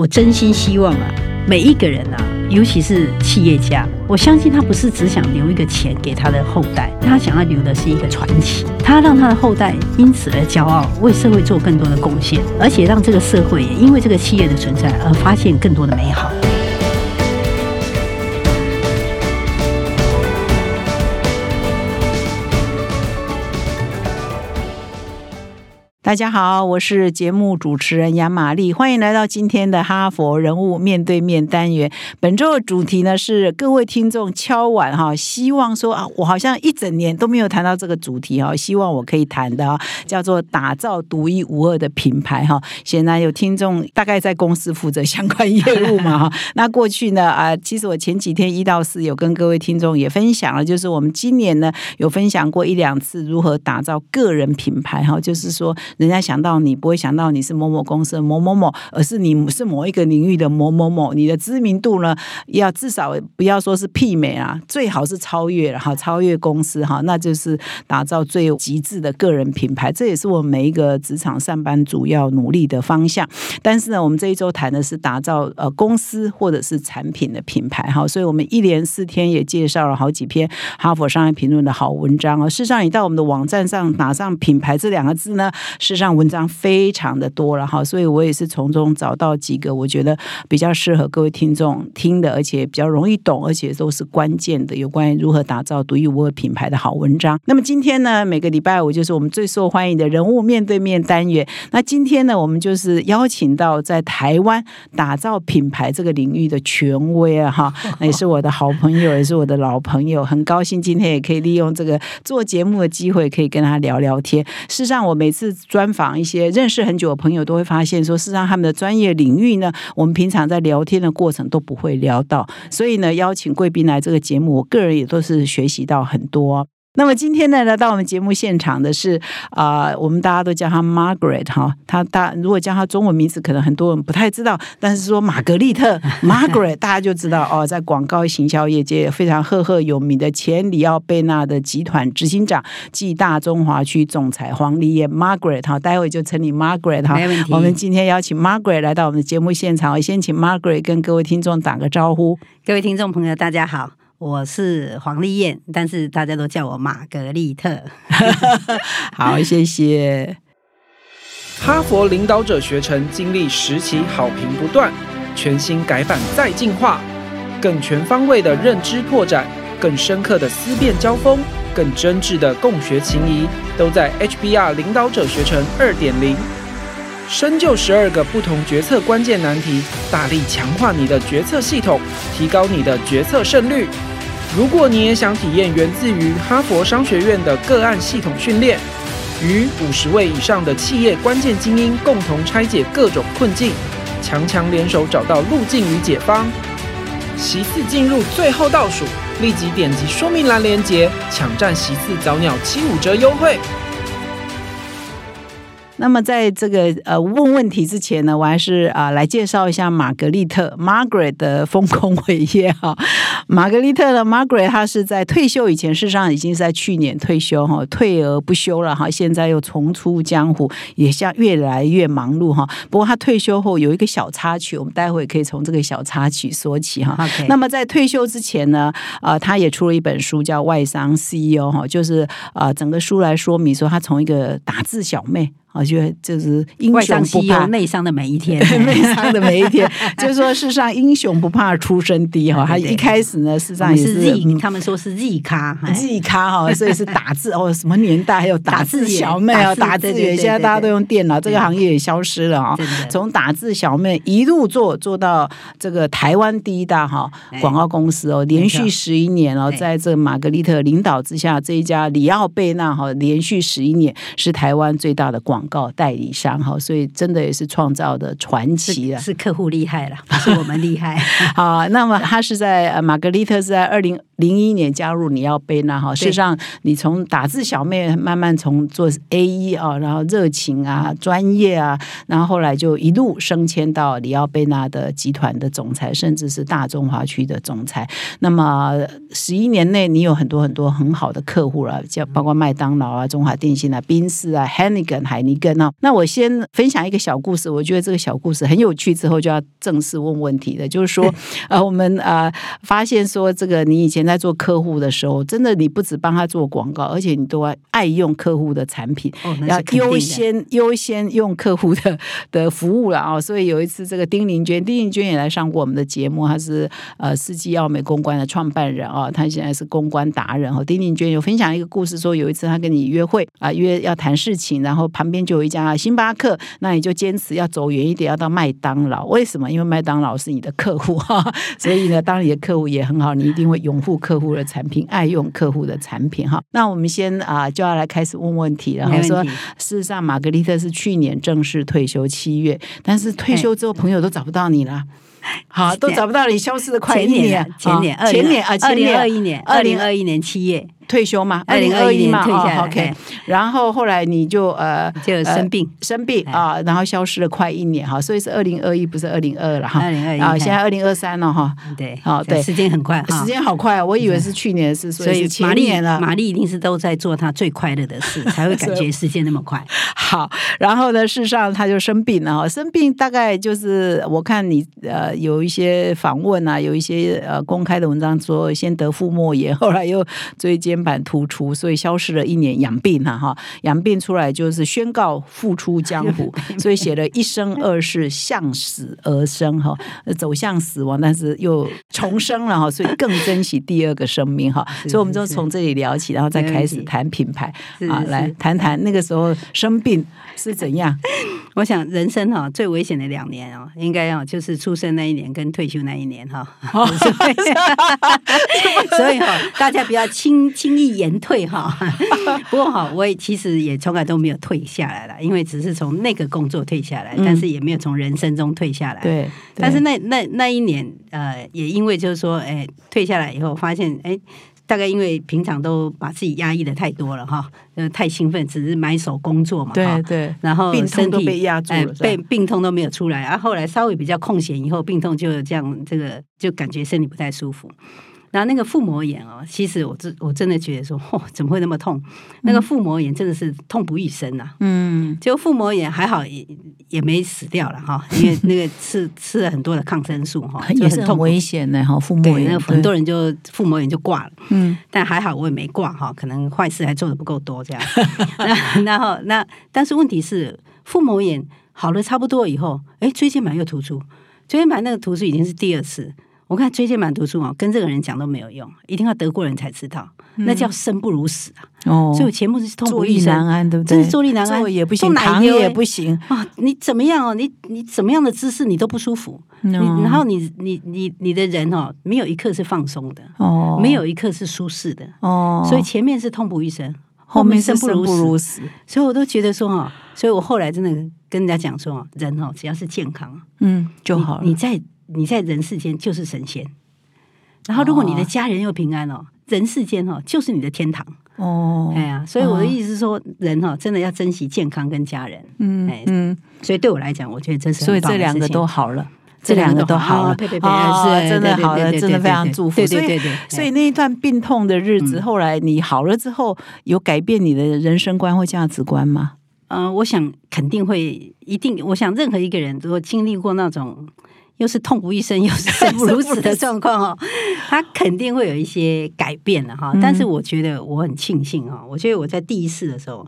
我真心希望啊，每一个人啊，尤其是企业家，我相信他不是只想留一个钱给他的后代，他想要留的是一个传奇，他让他的后代因此而骄傲，为社会做更多的贡献，而且让这个社会也因为这个企业的存在而发现更多的美好。大家好，我是节目主持人杨玛丽，欢迎来到今天的哈佛人物面对面单元。本周的主题呢是各位听众敲碗哈，希望说啊，我好像一整年都没有谈到这个主题哈，希望我可以谈的啊，叫做打造独一无二的品牌哈。显然有听众大概在公司负责相关业务嘛哈。那过去呢啊，其实我前几天一到四有跟各位听众也分享了，就是我们今年呢有分享过一两次如何打造个人品牌哈，就是说。人家想到你不会想到你是某某公司的某某某，而是你是某一个领域的某某某。你的知名度呢，要至少不要说是媲美啊，最好是超越了哈，超越公司哈，那就是打造最极致的个人品牌。这也是我们每一个职场上班族要努力的方向。但是呢，我们这一周谈的是打造呃公司或者是产品的品牌哈，所以我们一连四天也介绍了好几篇哈佛商业评论的好文章啊。事实上，你到我们的网站上打上“品牌”这两个字呢。事实上，文章非常的多了哈，所以我也是从中找到几个我觉得比较适合各位听众听的，而且比较容易懂，而且都是关键的有关于如何打造独一无二品牌的好文章。那么今天呢，每个礼拜五就是我们最受欢迎的人物面对面单元。那今天呢，我们就是邀请到在台湾打造品牌这个领域的权威啊哈，那 也是我的好朋友，也是我的老朋友，很高兴今天也可以利用这个做节目的机会，可以跟他聊聊天。事实上，我每次专专访一些认识很久的朋友，都会发现说，事实上他们的专业领域呢，我们平常在聊天的过程都不会聊到，所以呢，邀请贵宾来这个节目，我个人也都是学习到很多。那么今天呢，来到我们节目现场的是啊，我们大家都叫她 Margaret 哈，她大如果叫她中文名字，可能很多人不太知道，但是说玛格丽特 Margaret，大家就知道哦，在广告行销业界非常赫赫有名的前里奥贝纳的集团执行长暨大中华区总裁黄丽叶 Margaret 哈，待会就称你 Margaret 哈。我们今天邀请 Margaret 来到我们的节目现场，先请 Margaret 跟各位听众打个招呼。各位听众朋友，大家好。我是黄丽燕，但是大家都叫我玛格丽特。好，谢谢。哈佛领导者学程经历十期好评不断，全新改版再进化，更全方位的认知拓展，更深刻的思辨交锋，更真挚的共学情谊，都在 HBR 领导者学程二点零。深究十二个不同决策关键难题，大力强化你的决策系统，提高你的决策胜率。如果你也想体验源自于哈佛商学院的个案系统训练，与五十位以上的企业关键精英共同拆解各种困境，强强联手找到路径与解方，席次进入最后倒数，立即点击说明栏链接，抢占席次早鸟七五折优惠。那么在这个呃问问题之前呢，我还是啊来介绍一下玛格丽特 Margaret 的丰功伟业哈。玛格丽特的 Margaret，她是在退休以前，事实上已经是在去年退休哈，退而不休了哈。现在又重出江湖，也像越来越忙碌哈。不过她退休后有一个小插曲，我们待会可以从这个小插曲说起哈。那么在退休之前呢，啊，她也出了一本书叫《外商 CEO》哈，就是啊整个书来说明说，她从一个打字小妹。我觉得就是英雄不怕内伤 的每一天，内伤的每一天，就是说，事实上，英雄不怕出身低哈。他一开始呢，事实上也是 Z，他们说是 Z 咖，Z 咖哈，所以是打字哦，什么年代还有打字小妹啊，打字员，现在大家都用电脑，这个行业也消失了啊。从打字小妹一路做做到这个台湾第一大哈广告公司哦，连续十一年哦，在这玛格丽特领导之下，这一家里奥贝纳哈连续十一年是台湾最大的广。广告代理商哈，所以真的也是创造的传奇啊。是客户厉害了，不是我们厉害。好，那么他是在玛格丽特是在二零零一年加入你要贝纳哈。事实上，你从打字小妹慢慢从做 A E 啊，然后热情啊、专业啊，然后后来就一路升迁到里奥贝纳的集团的总裁，甚至是大中华区的总裁。那么十一年内，你有很多很多很好的客户了，叫包括麦当劳啊、中华电信啊、宾士啊、Hennigan 海。一个呢。那我先分享一个小故事，我觉得这个小故事很有趣，之后就要正式问问题的，就是说，呃，我们呃发现说，这个你以前在做客户的时候，真的你不止帮他做广告，而且你都要爱用客户的产品，要优先优先用客户的的服务了啊、所以有一次，这个丁玲娟，丁玲娟也来上过我们的节目，她是呃世纪奥美公关的创办人啊、她现在是公关达人哦。丁玲娟有分享一个故事，说有一次她跟你约会啊、约要谈事情，然后旁边就有一家星巴克，那你就坚持要走远一点，要到麦当劳。为什么？因为麦当劳是你的客户哈，所以呢，当你的客户也很好，你一定会拥护客户的产品，爱用客户的产品哈。那我们先啊、就要来开始问问题了，然后说。事实上，玛格丽特是去年正式退休七月，但是退休之后，朋友都找不到你了。好，都找不到你，消失的快前一年啊前年，啊前年啊，二零二一年，二零二一年七月退休嘛，二零二一嘛，哦退下来，OK 哎。然后后来你就呃就生病，生病哎啊，然后消失了快一年哈，所以是二零二一，不是二零二了哈。二零二一啊，现在二零二三了哈，对，好对时间很快时。间好快啊，我以为是去年的事，所以玛丽前年了。玛丽一定是都在做她最快乐的事，才会感觉 时间那么快。好，然后呢，事实上她就生病了哈，生病大概就是我看你呃有一些访问啊，有一些呃公开的文章说先得腹膜炎，后来又椎间盘突出，所以消失了一年养病了哈，养病出来就是宣告复出江湖，所以写了一生二世向死而生哈，走向死亡，但是又重生了哈，所以更珍惜第二个生命哈，所以我们就从这里聊起，然后再开始谈品牌啊，来谈谈那个时候生病是怎样？我想人生哈最危险的两年哦，应该要就是出生那一年跟退休那一年哈。所以哈，大家不要轻轻易言退哈。不过哈，我也其实也从来都没有退下来了，因为只是从那个工作退下来，嗯但是也没有从人生中退下来。。对，但是那那那一年，呃，也因为就是说，哎，退下来以后发现，哎，大概因为平常都把自己压抑的太多了哈，呃，太兴奋，只是埋手工作嘛，哈对对，然后病痛身体都被压住哎了，被病痛都没有出来，啊，后来稍微比较空闲以后，病痛就这样，这个就感觉身体不太舒服。然后那个腹膜炎哦，其实我真我真的觉得说，嚯、怎么会那么痛？那个腹膜炎真的是痛不欲生呐、嗯，结果腹膜炎还好也也没死掉了哈，因为 那个吃吃了很多的抗生素哈，就也是很。危险的哈，腹膜对，炎那个很多人就腹膜炎就挂了。嗯但还好我也没挂哈，可能坏事还做的不够多这样。那然后那但是问题是腹膜炎好了差不多以后，哎，椎间盘又突出，椎间盘那个突出已经是第二次。我看椎间盘突出啊，跟这个人讲都没有用，一定要得过人才知道，那叫生不如死啊！哦，所以我前面是痛不欲生难安，对不对？真是坐立难安坐也不行，躺也不行，啊！你怎么样哦？你你怎么样的姿势你都不舒服，然后你你你你的人哦，没有一刻是放松的，哦，没有一刻是舒适的，哦，所以前面是痛不欲生，后面是生不如死。所以我都觉得说哈，所以我后来真的跟人家讲说，人哦，只要是健康嗯，就好了。你你在你在人世间就是神仙。然后，如果你的哦家人又平安哦，人世间哦就是你的天堂。哦，哎呀，所以我的意思是说，人哈真的要珍惜健康跟家人。嗯哎嗯，所以对我来讲，我觉得这是所以这两个都好了。这这两个都好了，啊对对对哦是真的好了，真的非常祝福。对所以对对对所以那一段病痛的日子，嗯后来你好了之后，有改变你的人生观或价值观吗？呃，我想肯定会一定，我想任何一个人如果经历过那种又是痛不欲生又是 生不如死的状况哦，他肯定会有一些改变了哈。但是我觉得我很庆幸哦，我觉得我在第一次的时候，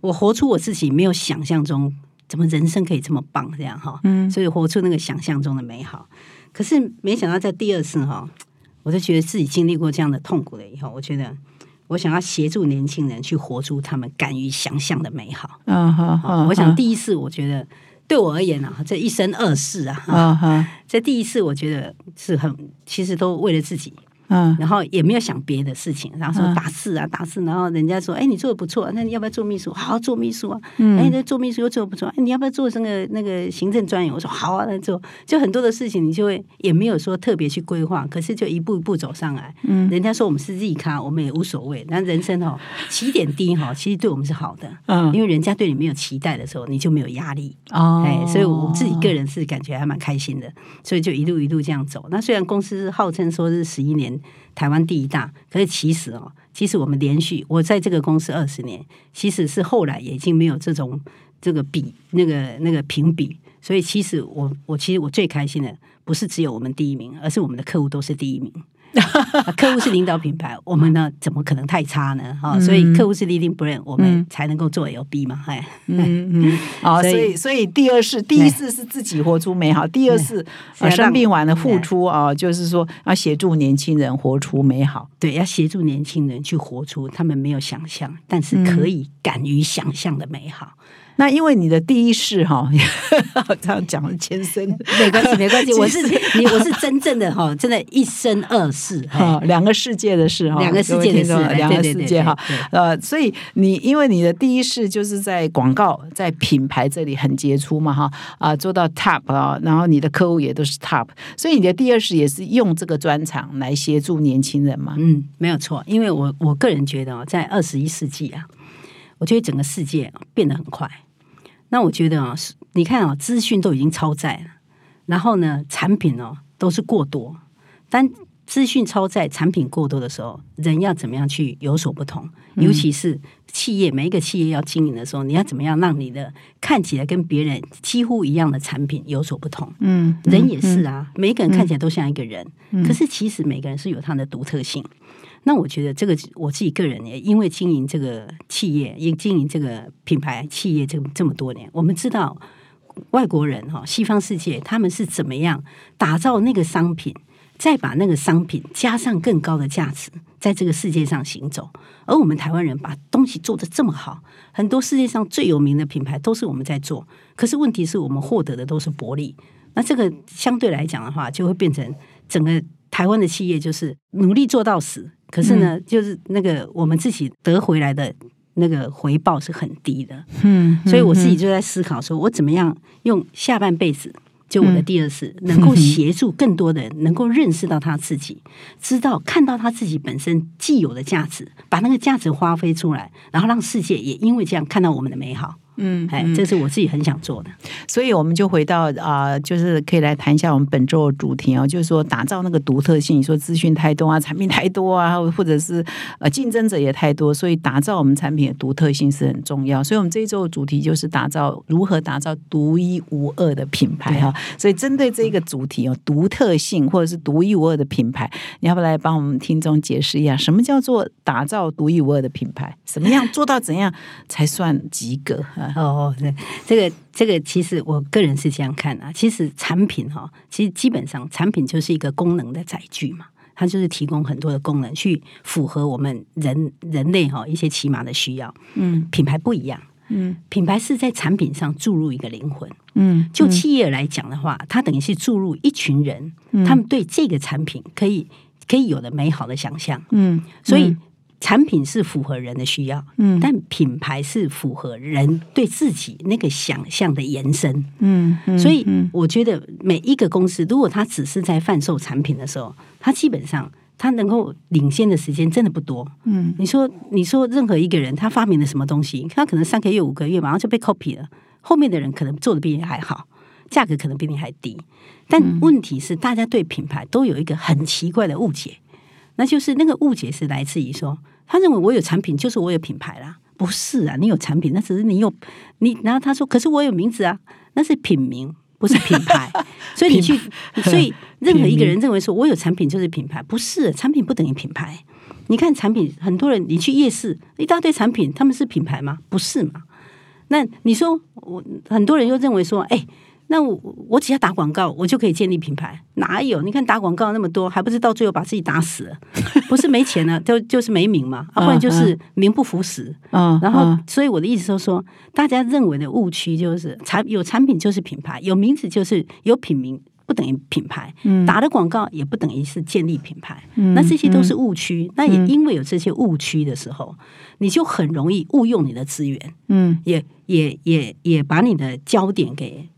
我活出我自己没有想象中怎么人生可以这么棒这样哈，嗯所以活出那个想象中的美好。可是没想到在第二次哈，我就觉得自己经历过这样的痛苦了以后，我觉得我想要协助年轻人去活出他们敢于想象的美好。嗯哈啊，我想第一次，我觉得对我而言啊，这一生二世啊，这第一次我觉得是很，其实都为了自己，嗯然后也没有想别的事情，然后说嗯打字啊打字，然后人家说，哎，你做的不错，那你要不要做秘书？好，做秘书啊，嗯哎，那做秘书又做的不错，哎，你要不要做那个那个行政专员？我说好啊，那做，就很多的事情，你就会也没有说特别去规划，可是就一步一步走上来。嗯人家说我们是 Z 咖，我们也无所谓，但人生哦起点低哈，其实对我们是好的。嗯因为人家对你没有期待的时候，你就没有压力，哦哎，所以我自己个人是感觉还蛮开心的，所以就一路一路这样走。那虽然公司号称说是十一年台湾第一大，可是其实哦，其实我们连续我在这个公司二十年，其实是后来也已经没有这种这个比那个那个评比，所以其实我我其实我最开心的不是只有我们第一名，而是我们的客户都是第一名。客户是领导品牌，我们呢怎么可能太差呢？哈，所以客户是 leading brand，我们才能够做 LB 嘛，哎，嗯嗯，啊，所以所以第二是第一次是自己活出美好，第二次生病完了付出啊，就是说要协助年轻人活出美好，对，要协助年轻人去活出他们没有想象，但是可以敢于想象的美好。那因为你的第一世哈，这样讲了前身，没关系，没关系。我是你，我是真正的哈，真的一生二世哈，两个世界的事哈，两个世界的事，两个世界哈。呃，所以你因为你的第一世就是在广告、在品牌这里很杰出嘛哈啊，做到 top 啊，然后你的客户也都是 top，所以你的第二世也是用这个专长来协助年轻人嘛。嗯，没有错，因为我我个人觉得哦，在二十一世纪啊。我觉得整个世界变得很快，那我觉得啊，你看啊，资讯都已经超载了，然后呢，产品哦都是过多。当资讯超载、产品过多的时候，人要怎么样去有所不同？尤其是企业，每一个企业要经营的时候，你要怎么样让你的看起来跟别人几乎一样的产品有所不同？嗯，人也是啊，每一个人看起来都像一个人，可是其实每个人是有他的独特性。那我觉得这个我自己个人也因为经营这个企业，也经营这个品牌企业这这么多年，我们知道外国人哈，西方世界他们是怎么样打造那个商品，再把那个商品加上更高的价值，在这个世界上行走。而我们台湾人把东西做的这么好，很多世界上最有名的品牌都是我们在做，可是问题是我们获得的都是薄利。那这个相对来讲的话，就会变成整个台湾的企业就是努力做到死。可是呢，就是那个我们自己得回来的那个回报是很低的，嗯，所以我自己就在思考，说我怎么样用下半辈子，就我的第二次，能够协助更多的人，能够认识到他自己，知道看到他自己本身既有的价值，把那个价值发挥出来，然后让世界也因为这样看到我们的美好。嗯，哎，这是我自己很想做的，所以我们就回到啊，就是可以来谈一下我们本周的主题哦，就是说打造那个独特性。你说资讯太多啊，产品太多啊，或者是呃竞争者也太多，所以打造我们产品的独特性是很重要。所以我们这一周的主题就是打造如何打造独一无二的品牌哈。所以针对这个主题哦，独特性或者是独一无二的品牌，你要不来帮我们听众解释一下，什么叫做打造独一无二的品牌？什么样做到怎样才算及格？哦，对，这个这个其实我个人是这样看啊。其实产品哈，其实基本上产品就是一个功能的载具嘛，它就是提供很多的功能去符合我们人人类哈一些起码的需要。嗯，品牌不一样，嗯，品牌是在产品上注入一个灵魂。嗯，就企业来讲的话，它等于是注入一群人，他们对这个产品可以可以有的美好的想象。嗯，所以。产品是符合人的需要，嗯，但品牌是符合人对自己那个想象的延伸，嗯，所以我觉得每一个公司，如果他只是在贩售产品的时候，他基本上他能够领先的时间真的不多，嗯，你说你说任何一个人他发明了什么东西，他可能三个月五个月马上就被 copy 了，后面的人可能做的比你还好，价格可能比你还低，但问题是大家对品牌都有一个很奇怪的误解，那就是那个误解是来自于说。他认为我有产品就是我有品牌啦，不是啊？你有产品，那只是你有你。然后他说：“可是我有名字啊，那是品名，不是品牌。”所以你去，所以任何一个人认为说我有产品就是品牌，不是产品不等于品牌。你看产品，很多人你去夜市一大堆产品，他们是品牌吗？不是嘛？那你说我很多人又认为说，哎。那我我只要打广告，我就可以建立品牌？哪有？你看打广告那么多，还不是到最后把自己打死了？不是没钱了，就就是没名嘛，啊不然就是名不符实。嗯，然后所以我的意思就是说，大家认为的误区就是产有产品就是品牌，有名字就是有品名，不等于品牌。嗯，打的广告也不等于是建立品牌。嗯，那这些都是误区。那也因为有这些误区的时候，你就很容易误用你的资源。嗯，也也也也把你的焦点给。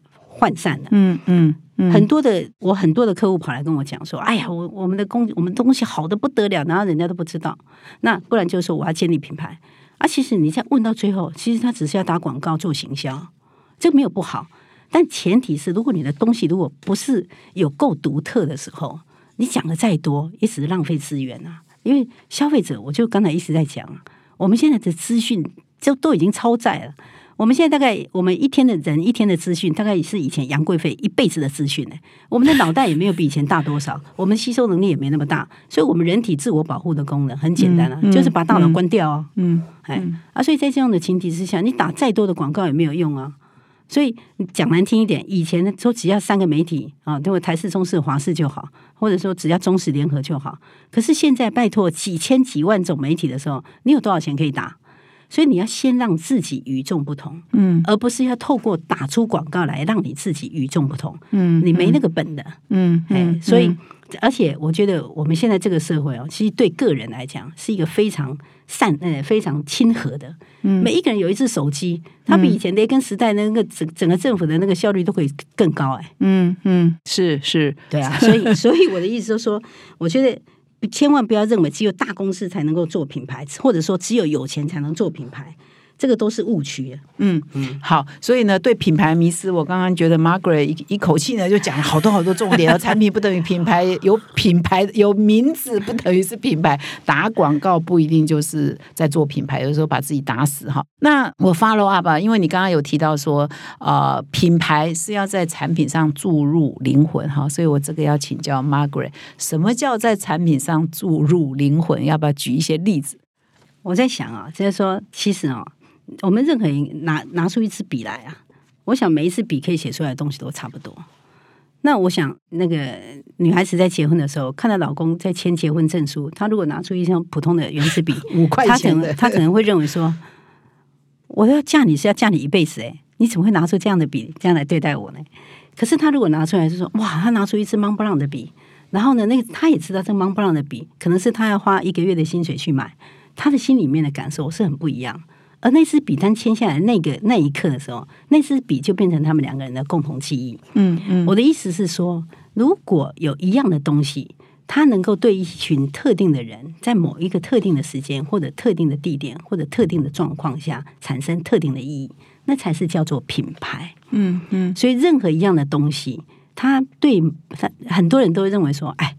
涣散了，嗯嗯，很多的我很多的客户跑来跟我讲说，哎呀，我我们的工我们东西好的不得了，然后人家都不知道，那不然就是说我要建立品牌啊。其实你在问到最后，其实他只是要打广告做行销，这个没有不好，但前提是如果你的东西如果不是有够独特的时候，你讲的再多也只是浪费资源啊。因为消费者，我就刚才一直在讲，我们现在的资讯就都已经超载了。我们现在大概我们一天的人一天的资讯，大概是以前杨贵妃一辈子的资讯呢。我们的脑袋也没有比以前大多少，我们吸收能力也没那么大，所以我们人体自我保护的功能很简单啊，就是把大脑关掉啊。嗯，哎啊，所以在这样的前提之下，你打再多的广告也没有用啊。所以讲难听一点，以前说只要三个媒体啊，对我台视、中视、华视就好，或者说只要中视联合就好。可是现在拜托几千几万种媒体的时候，你有多少钱可以打？所以你要先让自己与众不同，嗯而不是要透过打出广告来让你自己与众不同。嗯你没那个本的，嗯哎，所以而且我觉得我们现在这个社会哦，其实对个人来讲是一个非常善呃非常亲和的。嗯每一个人有一只手机，它比以前雷根时代那个整整个政府的那个效率都可以更高哎。嗯嗯，是是，对啊，所以 所以我的意思就是说，我觉得千万不要认为只有大公司才能够做品牌，或者说只有有钱才能做品牌，这个都是误区。嗯嗯，好，所以呢，对品牌迷思，我刚刚觉得 Margaret 一一口气呢就讲了好多好多重点哦，产品不等于品牌，有品牌有名字不等于是品牌，打广告不一定就是在做品牌，有时候把自己打死哈。那我 follow up 啊，因为你刚刚有提到说，呃，品牌是要在产品上注入灵魂哈，所以我这个要请教 Margaret，什么叫在产品上注入灵魂？要不要举一些例子？我在想啊，就是说，其实啊，我们任何人拿拿出一支笔来啊，我想每一支笔可以写出来的东西都差不多。那我想，那个女孩子在结婚的时候，看到老公在签结婚证书，她如果拿出一张普通的圆珠笔，五块她可钱的能她可能会认为说，我要嫁你是要嫁你一辈子哎，你怎么会拿出这样的笔这样来对待我呢？可是她如果拿出来就说，哇，她拿出一支 Montblanc 的笔，然后呢，那个她也知道这 Montblanc 的笔可能是她要花一个月的薪水去买，她的心里面的感受是很不一样。而那支笔单签下来那个那一刻的时候，那支笔就变成他们两个人的共同记忆。嗯嗯我的意思是说，如果有一样的东西，它能够对一群特定的人，在某一个特定的时间或者特定的地点或者特定的状况下产生特定的意义，那才是叫做品牌。嗯嗯所以，任何一样的东西，它对它很多人都会认为说，哎。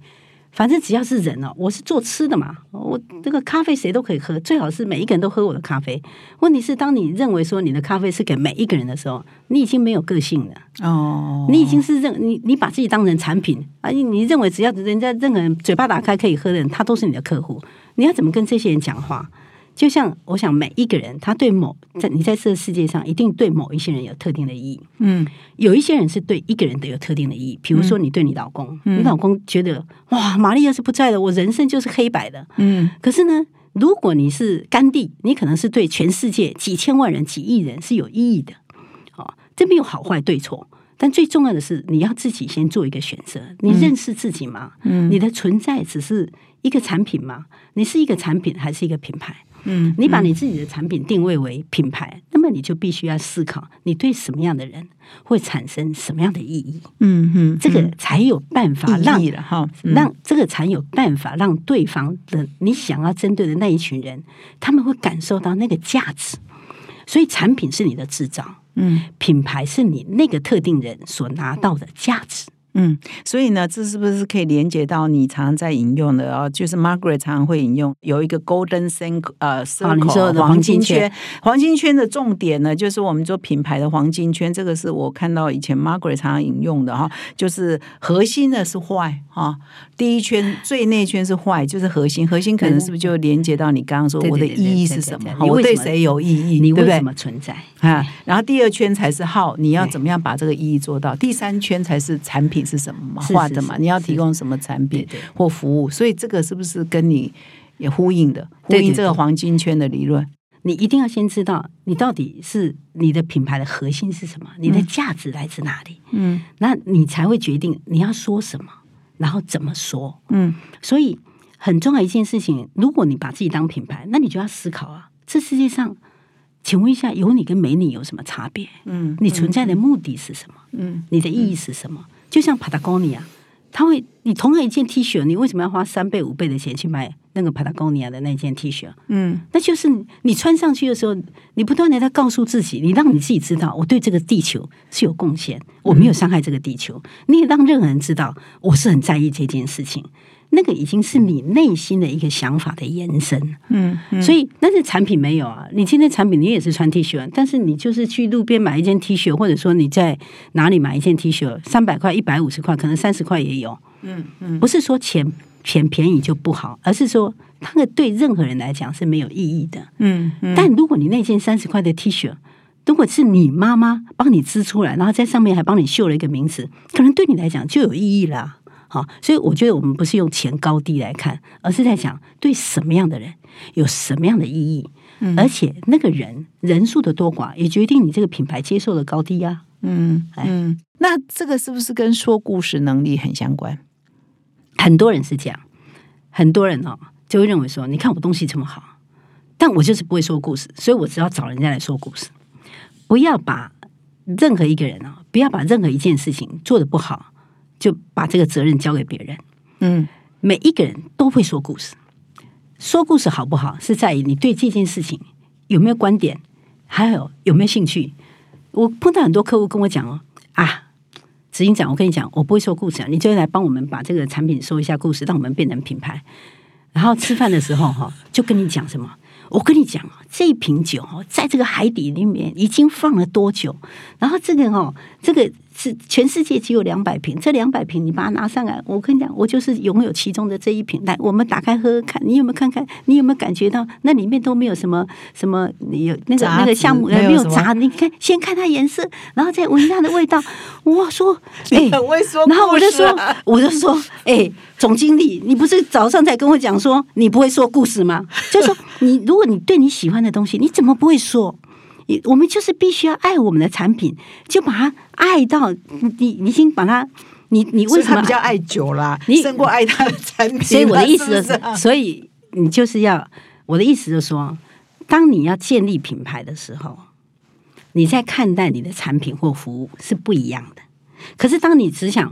反正只要是人哦，我是做吃的嘛，我这个咖啡谁都可以喝，最好是每一个人都喝我的咖啡。问题是，当你认为说你的咖啡是给每一个人的时候，你已经没有个性了。哦，你已经是认你你把自己当成产品啊，你你认为只要人家任何人嘴巴打开可以喝的人，他都是你的客户。你要怎么跟这些人讲话？就像我想每一个人，他对某在你在这个世界上，一定对某一些人有特定的意义。嗯有一些人是对一个人的有特定的意义，比如说你对你老公，你老公觉得哇，玛丽要是不在了，我人生就是黑白的。嗯可是呢，如果你是甘地，你可能是对全世界几千万人、几亿人是有意义的。哦，这没有好坏对错，但最重要的是你要自己先做一个选择。你认识自己吗？嗯你的存在只是一个产品吗？你是一个产品还是一个品牌？嗯你把你自己的产品定位为品牌，那么你就必须要思考，你对什么样的人会产生什么样的意义，嗯嗯，这个才有办法让意了哈，嗯。让这个才有办法让对方的你想要针对的那一群人，他们会感受到那个价值。所以，产品是你的制造，嗯。品牌是你那个特定人所拿到的价值。嗯，所以呢，这是不是可以连接到你常常在引用的啊？就是 Margaret 常常会引用有一个 Golden Cir 呃啊你说 Circle 的黄金圈圈，黄金圈的重点呢，就是我们做品牌的黄金圈，这个是我看到以前 Margaret 常常引用的哈，就是核心的是坏哈，第一圈最内圈是坏，就是核心，核心可能是不是就连接到你刚刚说我的意义是什么？我对谁有意义？你为什么存在？啊，然后第二圈才是号，你要怎么样把这个意义做到？第三圈才是产品是什么嘛，画的嘛，你要提供什么产品或服务？所以这个是不是跟你也呼应的？呼应这个黄金圈的理论？你一定要先知道你到底是你的品牌的核心是什么，你的价值来自哪里，嗯那你才会决定你要说什么，然后怎么说。嗯所以很重要一件事情，如果你把自己当品牌，那你就要思考啊，这世界上，请问一下，有你跟没你有什么差别？嗯你存在的目的是什么？嗯你的意义是什么？就像 Patagonia，他会，你同样一件 T 恤，你为什么要花三倍五倍的钱去买那个 Patagonia 的那件 T 恤？嗯那就是你穿上去的时候，你不断的在告诉自己，你让你自己知道，我对这个地球是有贡献，我没有伤害这个地球。你也让任何人知道，我是很在意这件事情。那个已经是你内心的一个想法的延伸。嗯，嗯所以，但是产品没有啊。你今天产品你也是穿 T 恤，但是你就是去路边买一件 T 恤，或者说你在哪里买一件 T 恤，三百块、一百五十块，可能三十块也有。嗯嗯不是说钱钱便宜就不好，而是说那个对任何人来讲是没有意义的。嗯嗯，但如果你那件三十块的 T 恤，如果是你妈妈帮你织出来，然后在上面还帮你绣了一个名字，可能对你来讲就有意义啦。好，所以我觉得我们不是用钱高低来看，而是在想对什么样的人有什么样的意义，而且那个人人数的多寡也决定你这个品牌接受的高低啊。嗯哎嗯，那这个是不是跟说故事能力很相关？很多人是这样，很多人哦就会认为说，你看我东西这么好，但我就是不会说故事，所以我只要找人家来说故事。不要把任何一个人啊、不要把任何一件事情做得不好，就把这个责任交给别人。嗯每一个人都会说故事，说故事好不好，是在于你对这件事情有没有观点，还有有没有兴趣。我碰到很多客户跟我讲哦，啊，执行长，我跟你讲，我不会说故事啊，你就来帮我们把这个产品说一下故事，让我们变成品牌。然后吃饭的时候哈，就跟你讲什么？我跟你讲啊，这一瓶酒哦，在这个海底里面已经放了多久？然后这个哦，这个是全世界只有两百瓶，这两百瓶你把它拿上来，我跟你讲，我就是拥有其中的这一瓶。来，我们打开喝喝看，你有没有看看？你有没有感觉到那里面都没有什么什么？你有那个那个项目没有杂？你看，先看它颜色，然后再闻它的味道。我说，哎、很会说然后我就说我就说，哎、总经理，你不是早上才跟我讲说你不会说故事吗？就说你，如果你对你喜欢的东西，你怎么不会说？你我们就是必须要爱我们的产品，就把它爱到你，你已经把它，你你为什么他比较爱酒啦，你胜过爱他的产品。所以我的意思就是是不是啊，所以你就是要我的意思就是说，当你要建立品牌的时候，你在看待你的产品或服务是不一样的。可是当你只想，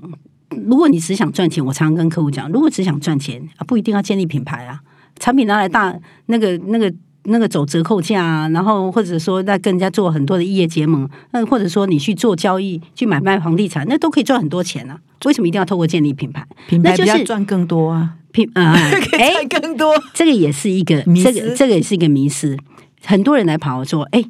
如果你只想赚钱，我常常跟客户讲，如果只想赚钱啊，不一定要建立品牌啊，产品拿来大那个那个。那个走折扣价啊，然后或者说在跟人家做很多的业结盟，那或者说你去做交易、去买卖房地产，那都可以赚很多钱啊。为什么一定要透过建立品牌？品牌那就是赚更多啊，品啊，可以哎，赚更多。这个也是一个这个这个也是一个迷失。很多人来跑说：“哎、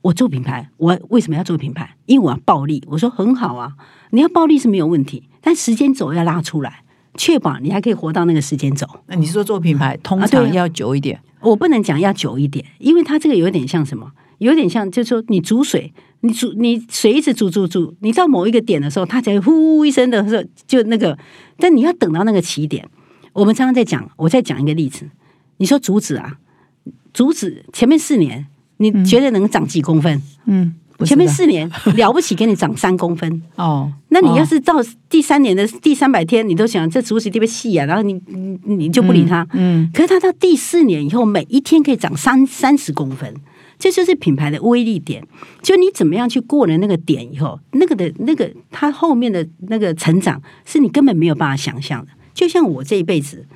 我做品牌，我为什么要做品牌？因为我要暴利。”我说：“很好啊，你要暴利是没有问题，但时间轴要拉出来，确保你还可以活到那个时间走。那你说做品牌通常要久一点，我不能讲要久一点，因为它这个有点像什么？有点像，就是说你煮水，你煮你水一直煮煮煮，你到某一个点的时候，它才会呼一声的时候，就那个，但你要等到那个起点。我们常常在讲，我再讲一个例子，你说竹子啊，竹子前面四年，你觉得能长几公分？嗯，前面四年 了不起，给你长三公分。哦，那你要哦是到第三年的第三百天，你都想这竹子特别细啊，然后你你你就不理它。嗯可是它到第四年以后，每一天可以长三三十公分，这就是品牌的威力点。就你怎么样去过了那个点以后，那个的那个它后面的那个成长，是你根本没有办法想象的。就像我这一辈子，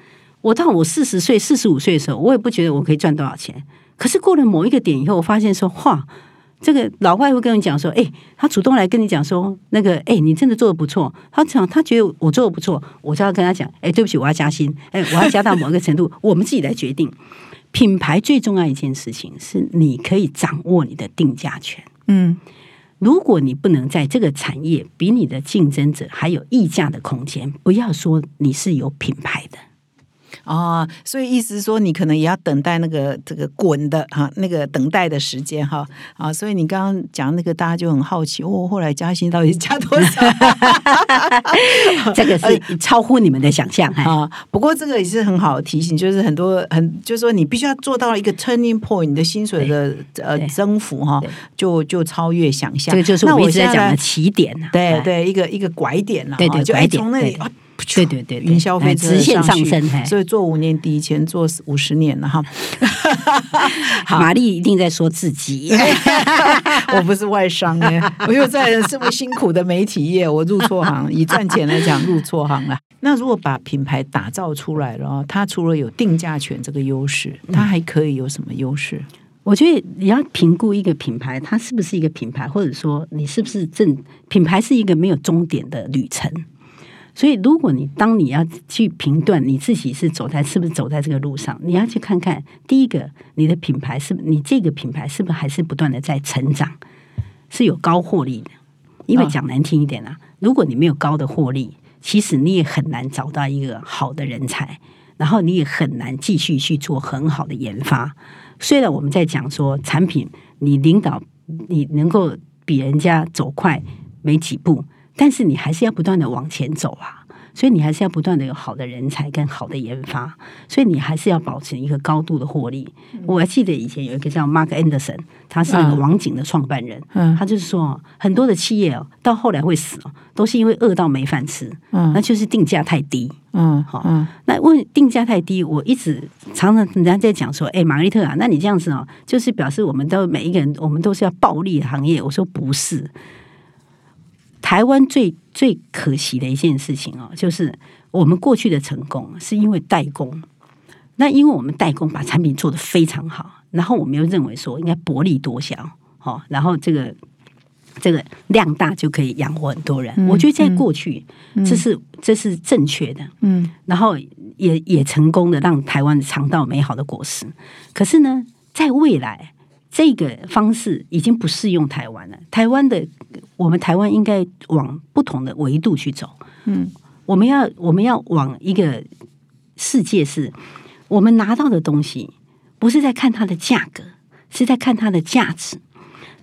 我到我四十岁、四十五岁的时候，我也不觉得我可以赚多少钱。可是过了某一个点以后，我发现说，哇，这个老外会跟你讲说，哎、他主动来跟你讲说，那个，哎、你真的做的不错。他讲，他觉得我做的不错，我就要跟他讲，哎、对不起，我要加薪，哎、我要加到某一个程度，我们自己来决定。品牌最重要一件事情是，你可以掌握你的定价权。嗯如果你不能在这个产业比你的竞争者还有溢价的空间，不要说你是有品牌的。哦，所以意思是说，你可能也要等待那个这个滚的哈，那个等待的时间哈啊，所以你刚刚讲那个，大家就很好奇哦，后来加薪到底是加多少这个是超乎你们的想象，哎，啊？不过这个也是很好的提醒，就是很多很就是说，你必须要做到一个 turning point，你的薪水的呃增幅哈对，就就超越想象。这个就是那我们一直在讲的起点对对，一个一个拐点了，对对就哎从那里对对对云霄飞车哎直线上升哎所以做五年底，以前做五十年了哈。玛丽一定在说自己，我不是外商哎，我又在这么辛苦的媒体业，我入错行，以赚钱来讲入错行了。那如果把品牌打造出来了哦，它除了有定价权这个优势，它还可以有什么优势？我觉得你要评估一个品牌，它是不是一个品牌，或者说你是不是正品牌是一个没有终点的旅程。所以，如果你当你要去评断你自己是走在是不是走在这个路上，你要去看看第一个，你的品牌是你这个品牌是不是还是不断的在成长，是有高获利的。因为讲难听一点啊，如果你没有高的获利，其实你也很难找到一个好的人才，然后你也很难继续去做很好的研发。虽然我们在讲说产品，你领导你能够比人家走快没几步，但是你还是要不断的往前走啊。所以你还是要不断的有好的人才跟好的研发，所以你还是要保持一个高度的获利。我还记得以前有一个叫 Mark Anderson，他是那个网景的创办人，嗯。他就是说很多的企业哦，到后来会死哦，都是因为饿到没饭吃，嗯。那就是定价太低。嗯好嗯。那问定价太低，我一直常常人家在讲说，哎，玛丽特啊，那你这样子哦，就是表示我们都每一个人，我们都是要暴利的行业。我说不是，台湾最最可惜的一件事情哦，就是我们过去的成功是因为代工。那因为我们代工把产品做得非常好，然后我们又认为说应该薄利多销，哦，然后这个这个量大就可以养活很多人。我觉得在过去，这是这是正确的。嗯然后也也成功的让台湾尝到美好的果实。可是呢，在未来这个方式已经不适用台湾了。台湾的我们台湾应该往不同的维度去走。嗯，我们要我们要往一个世界是，我们拿到的东西不是在看它的价格，是在看它的价值。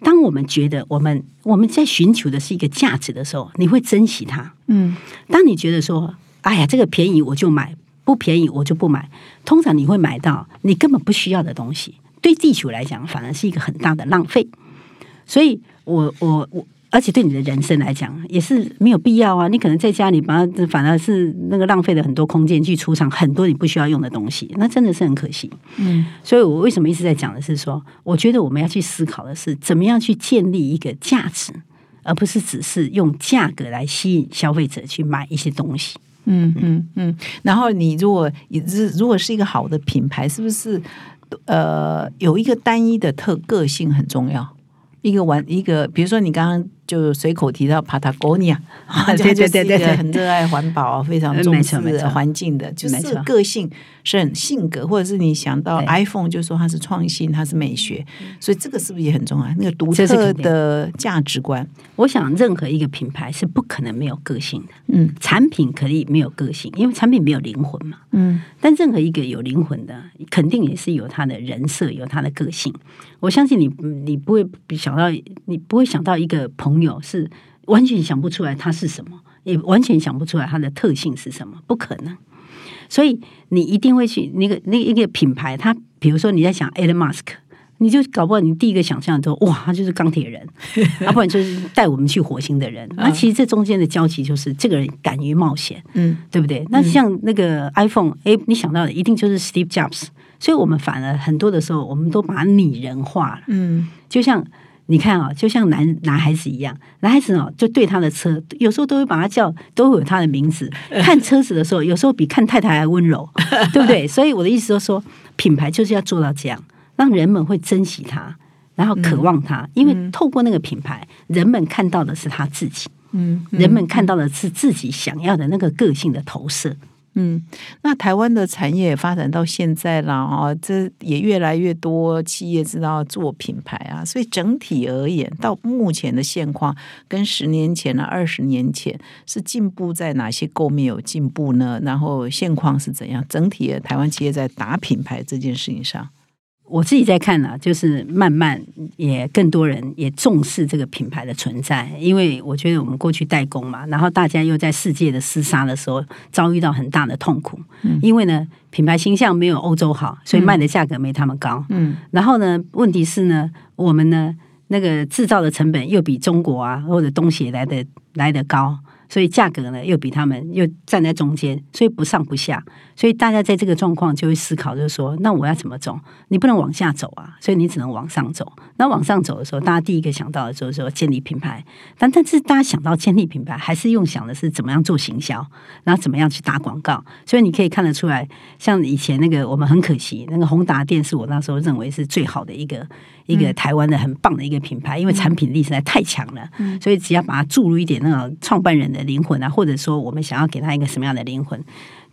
当我们觉得我们我们在寻求的是一个价值的时候，你会珍惜它。嗯当你觉得说，哎呀，这个便宜我就买，不便宜我就不买，通常你会买到你根本不需要的东西。对地球来讲，反而是一个很大的浪费。所以我我我，而且对你的人生来讲，也是没有必要啊。你可能在家里把它，反而是那个浪费了很多空间去储藏很多你不需要用的东西，那真的是很可惜。嗯所以我为什么一直在讲的是说，我觉得我们要去思考的是，怎么样去建立一个价值，而不是只是用价格来吸引消费者去买一些东西。嗯嗯嗯。然后你如果也是如果是一个好的品牌，是不是呃有一个单一的特个性很重要？一个玩一个，比如说你刚刚就随口提到 Patagonia，啊，对对对对很热爱环保、非常重没视环境的，就是个性是很性格，或者是你想到 iPhone 就说它是创新，它是美学，所以这个是不是也很重要？那个独特的价值观，我想，任何一个品牌是不可能没有个性的。嗯。产品可以没有个性，因为产品没有灵魂嘛。嗯。但任何一个有灵魂的，肯定也是有他的人设，有他的个性。我相信你，你不会想到，你不会想到一个朋友是完全想不出来它是什么，也完全想不出来它的特性是什么，不可能。所以你一定会去那个那一个品牌，它比如说你在想 Elon Musk。你就搞不好，你第一个想象都哇，他就是钢铁人，要不然就是带我们去火星的人。那其实这中间的交集就是这个人敢于冒险，嗯对不对？那像那个 iPhone，哎、你想到的一定就是 Steve Jobs，所以我们反而很多的时候，我们都把它拟人化了。嗯就像你看啊、就像男男孩子一样，男孩子哦，就对他的车，有时候都会把他叫，都会有他的名字。看车子的时候，有时候比看太太还温柔，对不对？所以我的意思就是说，品牌就是要做到这样，让人们会珍惜它，然后渴望它，因为透过那个品牌，人们看到的是他自己。嗯，人们看到的是自己想要的那个个性的投射。嗯，那台湾的产业发展到现在了，哦，这也越来越多企业知道做品牌啊，所以整体而言，到目前的现况跟十年前呢、二十年前是进步在哪些构面有进步呢？然后现况是怎样？整体台湾企业在打品牌这件事情上，我自己在看啊，就是慢慢也更多人也重视这个品牌的存在，因为我觉得我们过去代工嘛，然后大家又在世界的厮杀的时候遭遇到很大的痛苦，嗯。因为呢品牌形象没有欧洲好，所以卖的价格没他们高，嗯。然后呢问题是呢我们呢那个制造的成本又比中国啊或者东协来的来的高。所以价格呢又比他们又站在中间，所以不上不下，所以大家在这个状况就会思考，就是说，那我要怎么走？你不能往下走啊，所以你只能往上走。那往上走的时候，大家第一个想到的就是说建立品牌，但但是大家想到建立品牌，还是用想的是怎么样做行销，然后怎么样去打广告。所以你可以看得出来，像以前那个我们很可惜，那个宏达电是我那时候认为是最好的一个一个台湾的很棒的一个品牌，因为产品力实在太强了，所以只要把它注入一点那种创办人的的灵魂啊，或者说我们想要给他一个什么样的灵魂，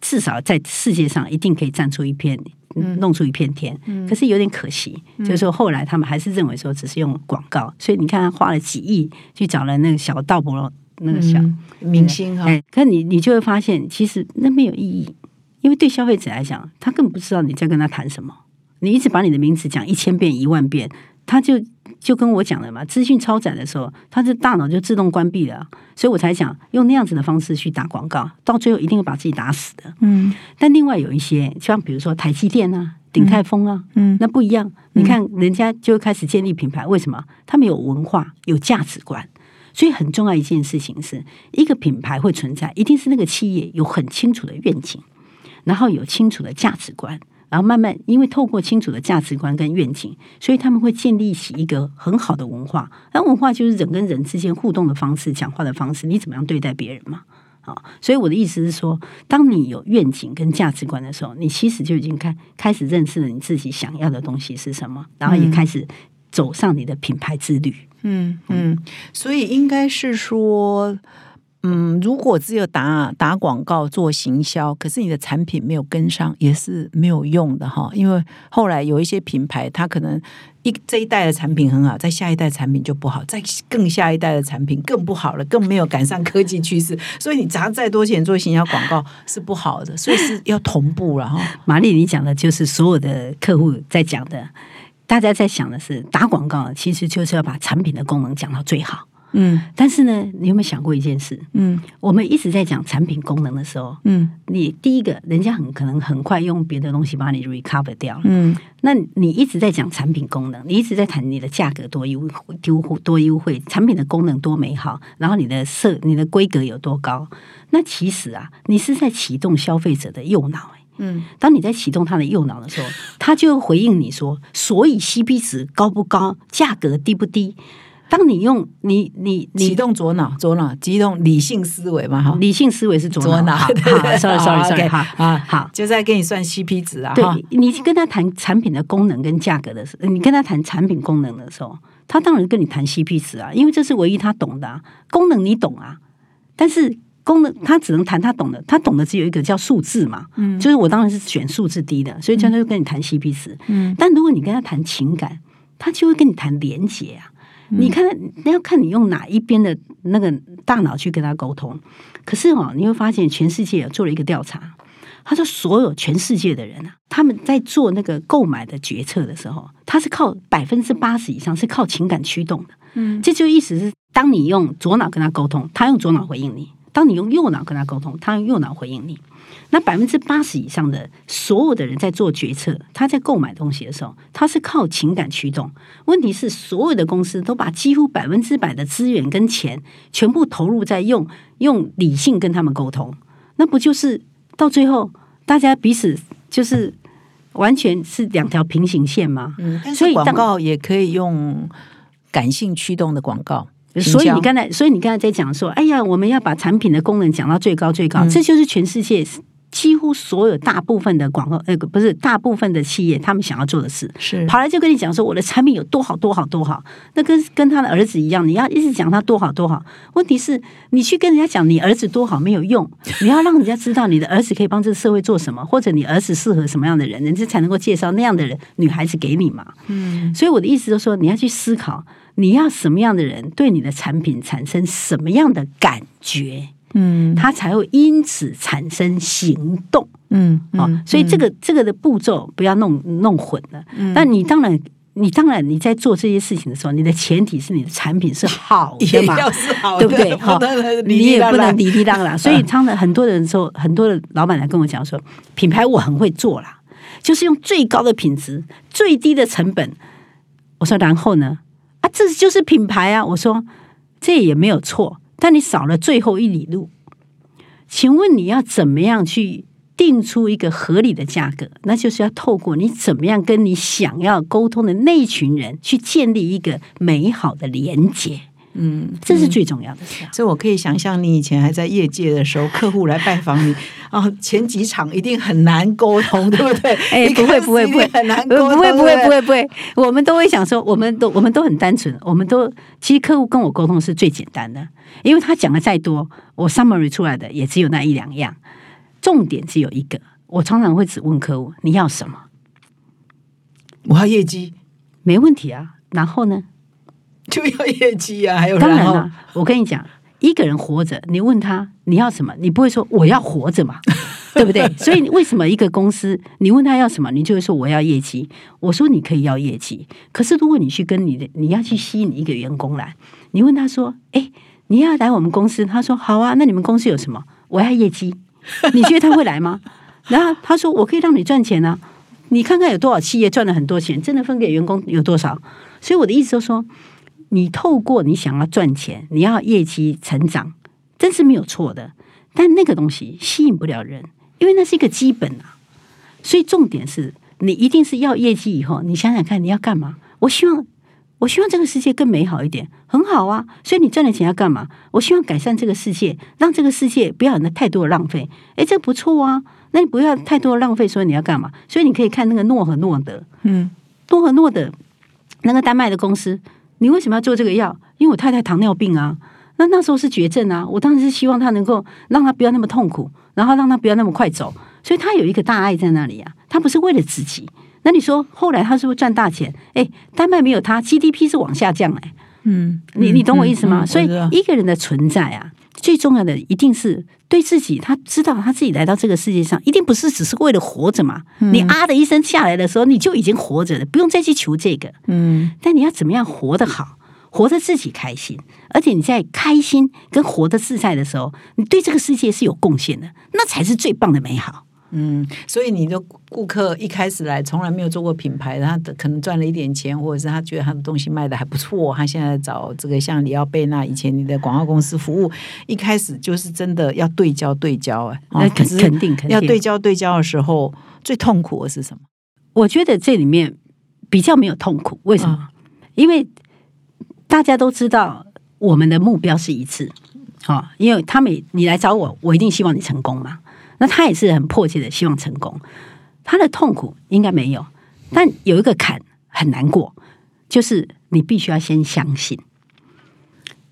至少在世界上一定可以站出一片。弄出一片天，可是有点可惜，就是说后来他们还是认为说只是用广告，所以你看他花了几亿去找了那个小道博那个小明星哈，哎，可你你就会发现，其实那没有意义，因为对消费者来讲，他根本不知道你在跟他谈什么。你一直把你的名字讲一千遍一万遍，他就就跟我讲了嘛，资讯超载的时候，他的大脑就自动关闭了，所以我才讲用那样子的方式去打广告，到最后一定会把自己打死的。嗯，但另外有一些，像比如说台积电啊、鼎泰丰啊，嗯那不一样。你看人家就会开始建立品牌，为什么？他们有文化、有价值观，所以很重要一件事情是，一个品牌会存在，一定是那个企业有很清楚的愿景，然后有清楚的价值观。然后慢慢，因为透过清楚的价值观跟愿景，所以他们会建立起一个很好的文化。那文化就是人跟人之间互动的方式、讲话的方式，你怎么样对待别人嘛？啊，所以我的意思是说，当你有愿景跟价值观的时候，你其实就已经开开始认识了你自己想要的东西是什么，然后也开始走上你的品牌之旅。嗯嗯，所以应该是说。嗯，如果只有打打广告做行销，可是你的产品没有跟上，也是没有用的哈。因为后来有一些品牌，它可能一这一代的产品很好，在下一代产品就不好，在更下一代的产品更不好了，更没有赶上科技趋势。所以你砸再多钱做行销广告是不好的，所以是要同步了哈。玛丽，你讲的就是所有的客户在讲的，大家在想的是打广告，其实就是要把产品的功能讲到最好。嗯但是呢，你有没有想过一件事？嗯我们一直在讲产品功能的时候，嗯你第一个，人家很可能很快用别的东西把你 recover 掉了。嗯那你一直在讲产品功能，你一直在谈你的价格多优优多优惠，产品的功能多美好，然后你的设你的规格有多高。那其实啊，你是在启动消费者的右脑、欸。嗯当你在启动他的右脑的时候，他就回应你说：“所以 CP 值高不高，价格低不低？”当你用你你启动左脑，左脑启动理性思维嘛哈。理性思维是左脑，左脑好，sorry sorry 好 sorry，，OK，好啊好。就在跟你算 CP 值啊，对你跟他谈产品的功能跟价格的时候，你跟他谈产品功能的时候，他当然跟你谈 CP 值啊，因为这是唯一他懂的、啊、功能，你懂啊，但是功能他只能谈他懂的，他懂的只有一个叫数字嘛，嗯，就是我当然是选数字低的，所以他就跟你谈 CP 值，嗯，但如果你跟他谈情感，他就会跟你谈连结啊。你看，那要看你用哪一边的那个大脑去跟他沟通。可是哦，你会发现全世界做了一个调查，他说所有全世界的人啊，他们在做那个购买的决策的时候，他是靠百分之八十以上是靠情感驱动的。嗯，这就意思是，当你用左脑跟他沟通，他用左脑回应你；当你用右脑跟他沟通，他用右脑回应你。那百分之八十以上的所有的人在做决策，他在购买东西的时候，他是靠情感驱动。问题是，所有的公司都把几乎百分之百的资源跟钱全部投入在用用理性跟他们沟通，那不就是到最后大家彼此就是完全是两条平行线吗？嗯，所以广告也可以用感性驱动的广告，所以你刚才，所以你刚才在讲说，哎呀，我们要把产品的功能讲到最高最高，嗯这就是全世界几乎所有大部分的广告，呃，不是大部分的企业他们想要做的事。是跑来就跟你讲说我的产品有多好多好多好，那跟跟他的儿子一样，你要一直讲他多好多好。问题是你去跟人家讲你儿子多好没有用，你要让人家知道你的儿子可以帮这个社会做什么，或者你儿子适合什么样的人，人家才能够介绍那样的人女孩子给你嘛。嗯所以我的意思就是说，你要去思考，你要什么样的人对你的产品产生什么样的感觉，嗯他才会因此产生行动嗯哦。所以这个这个的步骤不要弄弄混了。嗯但你当然。你当然，你在做这些事情的时候，你的前提是你的产品是好的也嘛，要是好的，对不对？哈不能，你也不能理理理当啦。所以，他们很多人说，很多的老板来跟我讲说，品牌我很会做啦，就是用最高的品质、最低的成本。我说，然后呢？啊，这就是品牌啊！我说，这也没有错，但你少了最后一里路。请问你要怎么样去定出一个合理的价格？那就是要透过你怎么样跟你想要沟通的那一群人去建立一个美好的连接。嗯，这是最重要的事啊。所以我可以想象，你以前还在业界的时候，客户来拜访你，哦，前几场一定很难沟通，对不对？哎，不会不会不会，很难沟通，不会不会不会不会，我们都会想说，我们都我们都很单纯，我们都其实客户跟我沟通是最简单的，因为他讲的再多，我 summary 出来的也只有那一两样，重点只有一个。我常常会只问客户你要什么？我要业绩，没问题啊。然后呢？就要业绩啊，还有当然了，我跟你讲，一个人活着，你问他你要什么，你不会说我要活着嘛，对不对？所以为什么一个公司你问他要什么，你就会说我要业绩。我说你可以要业绩，可是如果你去跟你的你要去吸引一个员工来，你问他说，哎，你要来我们公司？他说好啊，那你们公司有什么？我要业绩。你觉得他会来吗？然后他说我可以让你赚钱啊，你看看有多少企业赚了很多钱，真的分给员工有多少？所以我的意思就是说。你透过你想要赚钱，你要业绩成长，真是没有错的。但那个东西吸引不了人，因为那是一个基本啊。所以重点是你一定是要业绩以后，你想想看你要干嘛？我希望，我希望这个世界更美好一点，很好啊。所以你赚了钱要干嘛？我希望改善这个世界，让这个世界不要有那太多的浪费。哎，这不错啊。那你不要太多的浪费，所以你要干嘛？所以你可以看那个诺和诺德，嗯，诺和诺德那个丹麦的公司。你为什么要做这个药？因为我太太糖尿病啊，那那时候是绝症啊。我当时是希望他能够让他不要那么痛苦，然后让他不要那么快走。所以他有一个大爱在那里啊，他不是为了自己。那你说后来他是不是赚大钱？哎，丹麦没有他，GDP 是往下降哎。嗯，你你懂我意思吗？所以一个人的存在啊。最重要的一定是对自己，他知道他自己来到这个世界上，一定不是只是为了活着嘛。你啊的一声下来的时候，你就已经活着了，不用再去求这个。嗯，但你要怎么样活得好，活得自己开心，而且你在开心跟活得自在的时候，你对这个世界是有贡献的，那才是最棒的美好。嗯，所以你的顾客一开始来从来没有做过品牌，他可能赚了一点钱，或者是他觉得他的东西卖的还不错，他现在找这个像里奥贝纳以前你的广告公司服务，一开始就是真的要对焦对焦啊，那肯肯定肯定要对焦对焦的时候，最痛苦的是什么？我觉得这里面比较没有痛苦，为什么？因为大家都知道我们的目标是一次，好，因为他们你来找我，我一定希望你成功嘛。那他也是很迫切的希望成功，他的痛苦应该没有，但有一个坎很难过，就是你必须要先相信，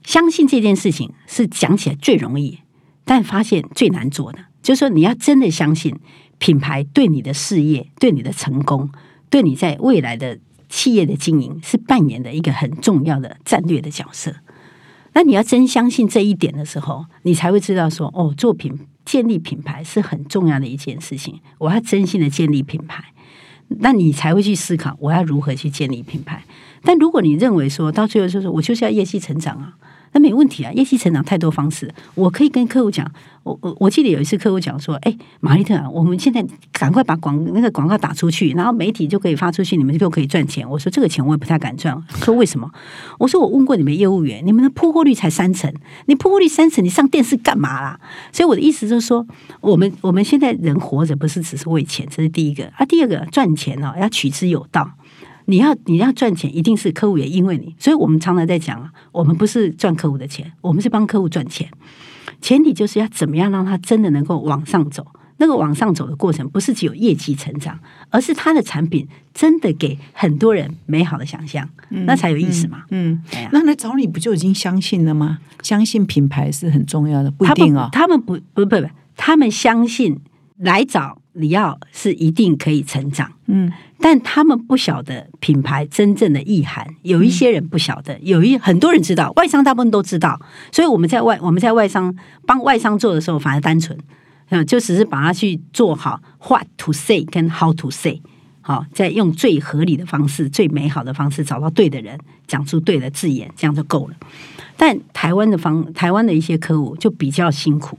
相信这件事情是讲起来最容易，但发现最难做的，就是说你要真的相信品牌对你的事业、对你的成功、对你在未来的企业的经营是扮演的一个很重要的战略的角色。那你要真相信这一点的时候，你才会知道说，哦，作品。建立品牌是很重要的一件事情，我要真心的建立品牌，那你才会去思考我要如何去建立品牌。但如果你认为说到最后就是我就是要业绩成长啊。那没问题啊，业绩成长太多方式，我可以跟客户讲。我我我记得有一次客户讲说：“哎，玛丽特，我们现在赶快把广那个广告打出去，然后媒体就可以发出去，你们就可以赚钱。”我说：“这个钱我也不太敢赚。”说为什么？我说：“我问过你们业务员，你们的铺货率才三成，你铺货率三成，你上电视干嘛啦？”所以我的意思就是说，我们我们现在人活着不是只是为钱，这是第一个啊。第二个赚钱哦，要取之有道。你要你要赚钱，一定是客户也因为你，所以我们常常在讲啊，我们不是赚客户的钱，我们是帮客户赚钱。前提就是要怎么样让他真的能够往上走。那个往上走的过程，不是只有业绩成长，而是他的产品真的给很多人美好的想象，那才有意思嘛。嗯，那来找你不就已经相信了吗？相信品牌是很重要的，不一定哦。他们不不不不，他们相信来找你要是一定可以成长。嗯。但他们不晓得品牌真正的意涵，有一些人不晓得，有一很多人知道，外商大部分都知道，所以我们在外我们在外商帮外商做的时候，反而单纯，就只是把它去做好，what to say 跟 how to say，好，再用最合理的方式、最美好的方式找到对的人，讲出对的字眼，这样就够了。但台湾的方，台湾的一些客户就比较辛苦。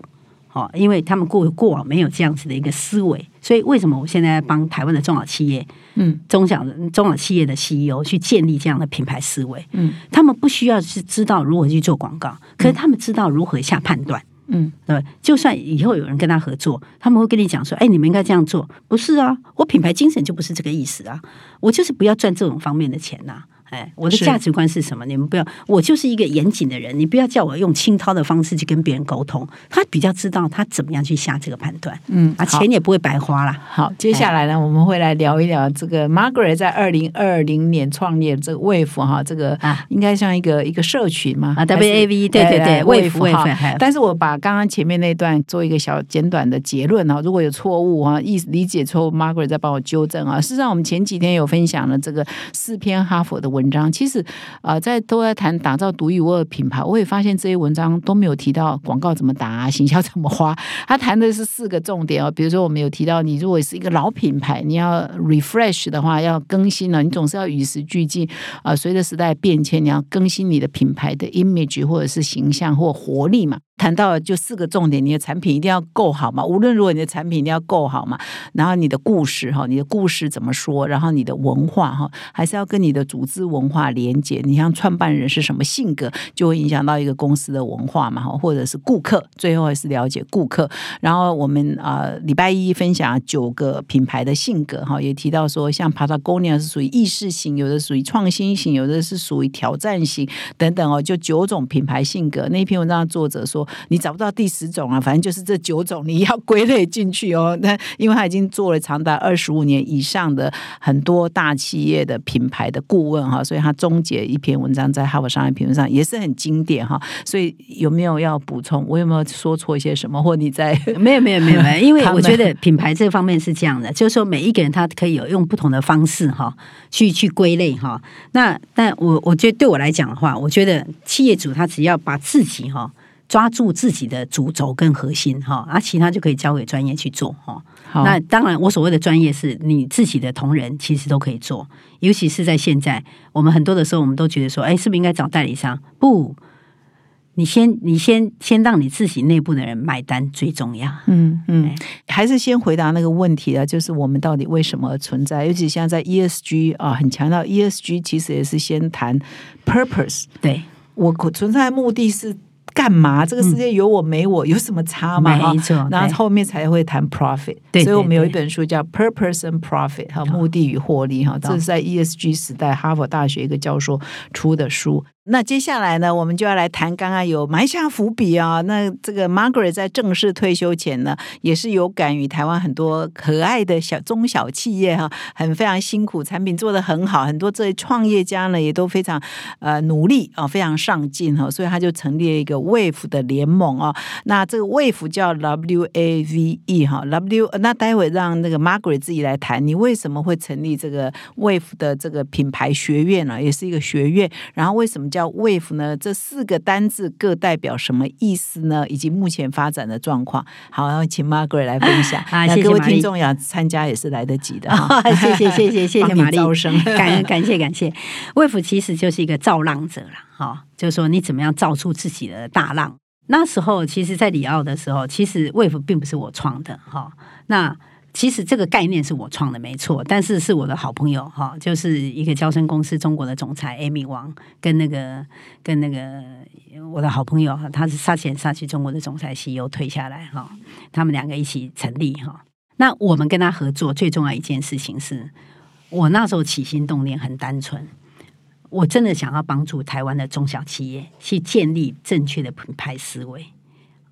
哦，因为他们过过往没有这样子的一个思维，所以为什么我现在帮台湾的中小企业，嗯，中小中小企业的 CEO 去建立这样的品牌思维？嗯，他们不需要是知道如何去做广告，可是他们知道如何下判断。嗯，对，就算以后有人跟他合作，他们会跟你讲说：“哎，你们应该这样做。”不是啊，我品牌精神就不是这个意思啊，我就是不要赚这种方面的钱呐。哎，我的价值观是什么？你们不要，我就是一个严谨的人，你不要叫我用清涛的方式去跟别人沟通。他比较知道他怎么样去下这个判断，啊，嗯啊钱也不会白花啦。好，接下来呢，我们会来聊一聊这个 Margaret 在二零二零年创业这个 Wave 哈，这个啊应该像一个一个社群嘛啊，WAV 对对对 Wave Wave，哈但是我把刚刚前面那段做一个小简短的结论哈，如果有错误啊，意理解错误，Margaret 再帮我纠正啊。事实上，我们前几天有分享了这个四篇哈佛的文文章，其实啊，在都在谈打造独一无二品牌，我也发现这些文章都没有提到广告怎么打啊，行销怎么花，他谈的是四个重点哦。比如说，我们有提到，你如果是一个老品牌，你要 refresh 的话，要更新了，你总是要与时俱进啊、随着时代变迁，你要更新你的品牌的 image 或者是形象或活力嘛。谈到就四个重点，你的产品一定要够好嘛，无论如何你的产品一定要够好嘛，然后你的故事哈，你的故事怎么说，然后你的文化哈，还是要跟你的组织文化连接。你像创办人是什么性格，就会影响到一个公司的文化嘛，哈，或者是顾客，最后还是了解顾客。然后我们啊、呃礼拜一分享九个品牌的性格哈，也提到说，像 Patagonia 是属于意识型，有的属于创新型，有的是属于挑战型等等哦，就九种品牌性格。那篇文章作者说，你找不到第十种啊，反正就是这九种你要归类进去哦。那因为他已经做了长达二十五年以上的很多大企业的品牌的顾问哈，所以他终结一篇文章在哈佛商业评论上也是很经典哈。所以有没有要补充？我有没有说错一些什么？或你在没有没有没有没有，因为我觉得品牌这方面是这样的，就是说每一个人他可以有用不同的方式哈，去去归类哈。那但我我觉得对我来讲的话，我觉得企业主他只要把自己哈抓住自己的主轴跟核心哈，啊，其他就可以交给专业去做哈。那当然，我所谓的专业是你自己的同仁其实都可以做，尤其是在现在，我们很多的时候我们都觉得说，哎，是不是应该找代理商？不。你先，你先，先让你自己内部的人买单最重要。嗯嗯哎，还是先回答那个问题啊，就是我们到底为什么存在？尤其现在在 ESG 啊，很强调 ESG，其实也是先谈 purpose。对，我存在的目的是干嘛？这个世界有我没我有什么差吗？哈没错然后后面才会谈 profit。对所以我们有一本书叫《Purpose and Profit》哈，目的与获利哈，这是在 ESG 时代哈佛大学一个教授出的书。那接下来呢，我们就要来谈刚刚有埋下伏笔啊。那这个 Margaret 在正式退休前呢，也是有感于台湾很多可爱的小中小企业哈，很非常辛苦，产品做得很好，很多这些创业家呢也都非常呃努力啊，非常上进哈，所以他就成立了一个 Wave 的联盟哦。那这个 Wave 叫 W A V E 哈，W 那待会让那个 Margaret 自己来谈，你为什么会成立这个 Wave 的这个品牌学院呢、也是一个学院，然后为什么叫 Wave 呢？这四个单字各代表什么意思呢？以及目前发展的状况。好，然后请 Margaret 来分享。啊那各位听众要参加也是来得及的哈。谢谢谢谢谢谢 帮丽招生，感恩感谢感谢。魏府其实就是一个造浪者了，哈、就是说你怎么样造出自己的大浪。那时候其实，在里奥的时候，其实魏府并不是我创的哈、那其实这个概念是我创的，没错，但是是我的好朋友哈，就是一个交生公司中国的总裁 Amy 王，跟那个跟那个我的好朋友哈，他是杀前杀去中国的总裁 CEO 退下来哈，他们两个一起成立哈。那我们跟他合作最重要一件事情是，我那时候起心动念很单纯，我真的想要帮助台湾的中小企业去建立正确的品牌思维，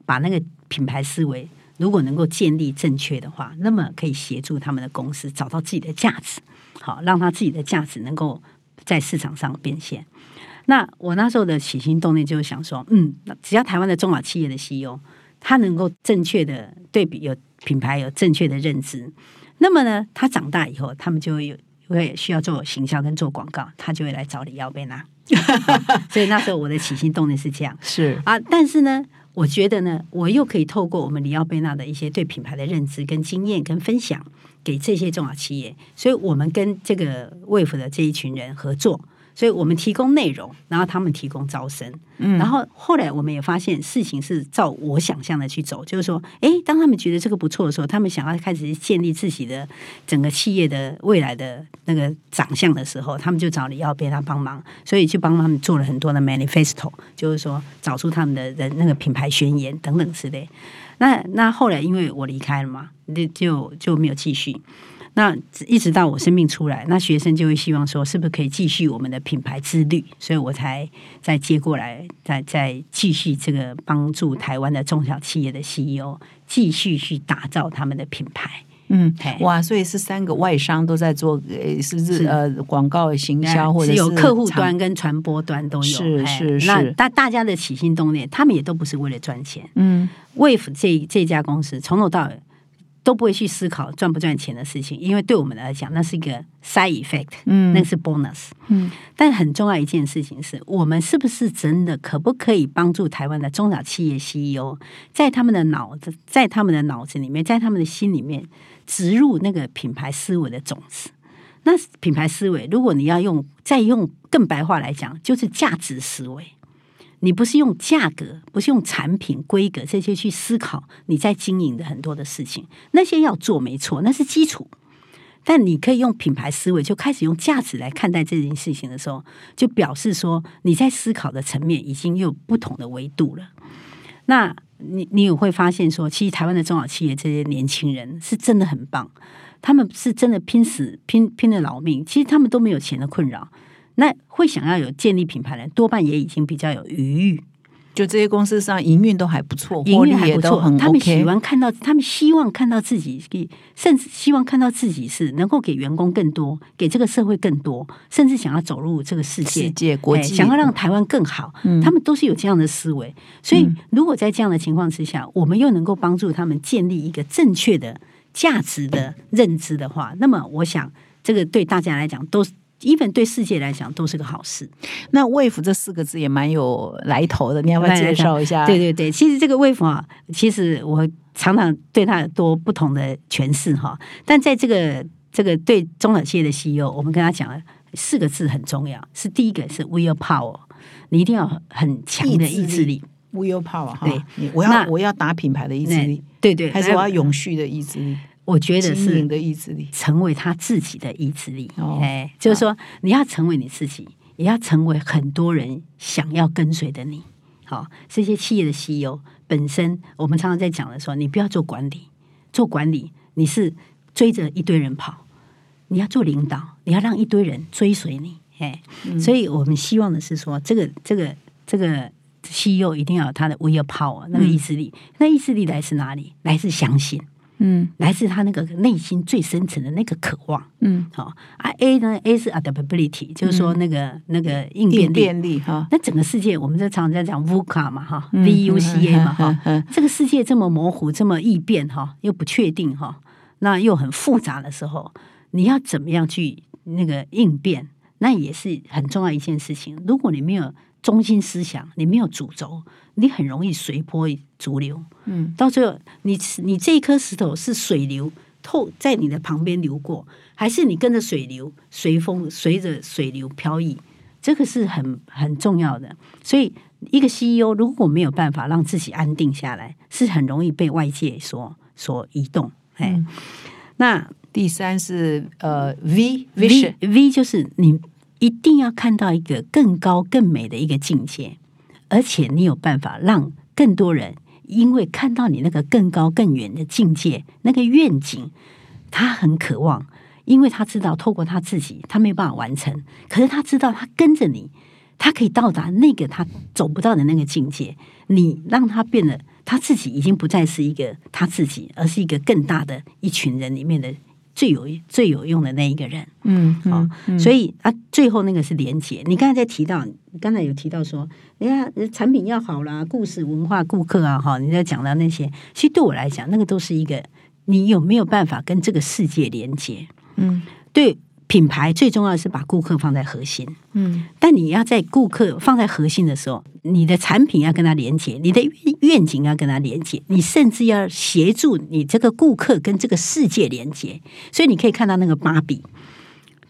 把那个品牌思维如果能够建立正确的话，那么可以协助他们的公司找到自己的价值，好让他自己的价值能够在市场上变现。那我那时候的起心动念就是想说，嗯，只要台湾的中小企业的 CEO 他能够正确的对比有品牌有正确的认知，那么呢，他长大以后，他们就会有会需要做行销跟做广告，他就会来找李耀贝娜。所以那时候我的起心动念是这样是啊，但是呢，我觉得呢，我又可以透过我们里奥贝纳的一些对品牌的认知跟经验跟分享，给这些中小企业，所以我们跟这个卫福的这一群人合作。所以我们提供内容，然后他们提供招生，嗯，然后后来我们也发现事情是照我想象的去走，就是说，哎，当他们觉得这个不错的时候，他们想要开始建立自己的整个企业的未来的那个长相的时候，他们就找李耀贝他帮忙，所以去帮他们做了很多的 manifesto，就是说找出他们的人那个品牌宣言等等之类。那那后来因为我离开了嘛，就就就没有继续。那一直到我生命出来，那学生就会希望说，是不是可以继续我们的品牌之旅？所以我才再接过来，再再继续这个帮助台湾的中小企业的 CEO 继续去打造他们的品牌。嗯，哇，所以是三个外商都在做，呃，是不是是呃广告行销或者是有客户端跟传播端都有，是是是那大大家的起心动念，他们也都不是为了赚钱。嗯 Wave 这这家公司从头到尾都不会去思考赚不赚钱的事情，因为对我们来讲，那是一个 side effect，嗯那是 bonus。嗯但很重要一件事情是我们是不是真的可不可以帮助台湾的中小企业 CEO 在他们的脑子，在他们的脑子里面，在他们的心里面植入那个品牌思维的种子？那品牌思维，如果你要用再用更白话来讲，就是价值思维。你不是用价格，不是用产品规格这些去思考你在经营的很多的事情，那些要做没错，那是基础。但你可以用品牌思维，就开始用价值来看待这件事情的时候，就表示说你在思考的层面已经有不同的维度了。那你你也会发现说，其实台湾的中小企业这些年轻人是真的很棒，他们是真的拼死拼拼了老命，其实他们都没有钱的困扰。那会想要有建立品牌的人，多半也已经比较有余裕，就这些公司上营运都还不错，营运还不错很。他们喜。欢看到，他们希望看到自己，甚至希望看到自己是能够给员工更多，给这个社会更多，甚至想要走入这个世界世。界国哎际想要让台湾更好，嗯他们都是有这样的思维。所以，如果在这样的情况之下，我们又能够帮助他们建立一个正确的价值的认知的话，那么我想，这个对大家来讲都是。Even 对世界来讲都是个好事。那 “wave” 这四个字也蛮有来头的，你要不要介绍一下？对对对，其实这个卫福啊，其实我常常对它有多不同的诠释哈。但在这个这个对中小企业的 CEO，我们跟他讲了四个字很重要，是第一个是 will power，你一定要很强的意志力。will power 哈，对我要我要打品牌的意志力，对对，还是我要永续的意志力，我觉得是的意志力。成为他自己的意志力。哦哎，就是说你要成为你自己，也要成为很多人想要跟随的你。好，这些企业的 CEO 本身，我们常常在讲的说，你不要做管理，做管理你是追着一堆人跑，你要做领导，你要让一堆人追随你。哎，所以我们希望的是说，这个这个这个 CEO 一定要有他的 will power 那个意志力，那意志力来自哪里？来自相信。嗯来自他那个内心最深层的那个渴望。嗯，好、啊，A 呢，A 是 adaptability，就是说那个、那个应变应力。变力哈，那整个世界，我们在常常在讲 VUCA 嘛，哈、嗯 v U C A 嘛，哈、这个世界这么模糊、这么易变，哈，又不确定，哈，那又很复杂的时候，你要怎么样去那个应变？那也是很重要一件事情。如果你没有中心思想，你没有主轴，你很容易随波逐流。嗯，到最后，你你这一颗石头是水流透在你的旁边流过，还是你跟着水流随风随着水流漂移？这个是很很重要的。所以，一个 CEO 如果没有办法让自己安定下来，是很容易被外界所所移动。哎，那第三是呃 V V vision，V 就是你一定要看到一个更高更美的一个境界，而且你有办法让更多人因为看到你那个更高更远的境界，那个愿景，他很渴望，因为他知道透过他自己，他没有办法完成，可是他知道他跟着你，他可以到达那个他走不到的那个境界，你让他变得他自己已经不再是一个他自己，而是一个更大的一群人里面的最有最有用的那一个人。嗯好嗯，所以啊，最后那个是连接。你刚才在提到，刚才有提到说，人家产品要好啦，故事、文化、顾客啊，哈，你在讲到那些，其实对我来讲，那个都是一个你有没有办法跟这个世界连接。嗯对品牌最重要的是把顾客放在核心，嗯。但你要在顾客放在核心的时候，你的产品要跟他连接，你的愿愿景要跟他连接，你甚至要协助你这个顾客跟这个世界连接。所以你可以看到那个芭比，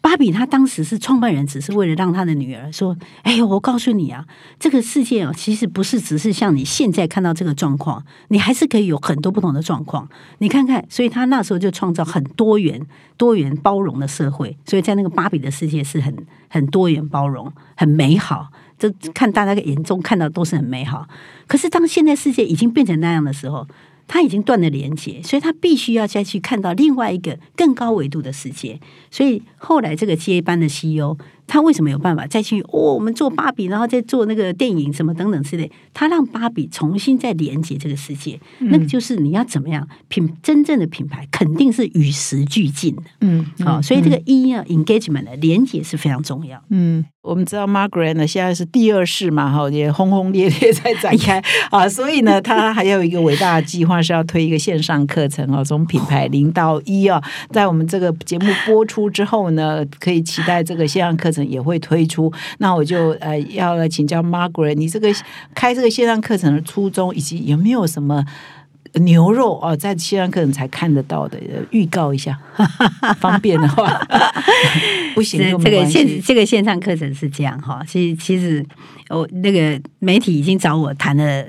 芭比她当时是创办人，只是为了让她的女儿说：“哎呦，我告诉你啊，这个世界哦，其实不是只是像你现在看到这个状况，你还是可以有很多不同的状况。你看看，所以她那时候就创造很多元、多元包容的社会。所以在那个芭比的世界是很很多元包容、很美好。这看大家的眼中看到都是很美好。可是当现在世界已经变成那样的时候，他已经断了连接，所以他必须要再去看到另外一个更高维度的世界。所以后来这个接班的 CEO，他为什么有办法再去哦？我们做芭比，然后再做那个电影什么等等之类，他让芭比重新再连接这个世界。那个就是你要怎么样品真正的品牌，肯定是与时俱进的。嗯，好、所以这个一呢，engagement 的连接是非常重要。嗯，我们知道 Margaret 呢现在是第二世嘛，哈，也轰轰烈烈在展开啊，所以呢，他还有一个伟大的计划是要推一个线上课程哦，从品牌零到一哦，在我们这个节目播出之后呢，可以期待这个线上课程也会推出。那我就呃要来请教 Margaret，你这个开这个线上课程的初衷，以及有没有什么？牛肉哦，在线上课程才看得到的，呃预告一下，方便的话，不行这个线。这个线上课程是这样哈，其实其实我那个媒体已经找我谈了。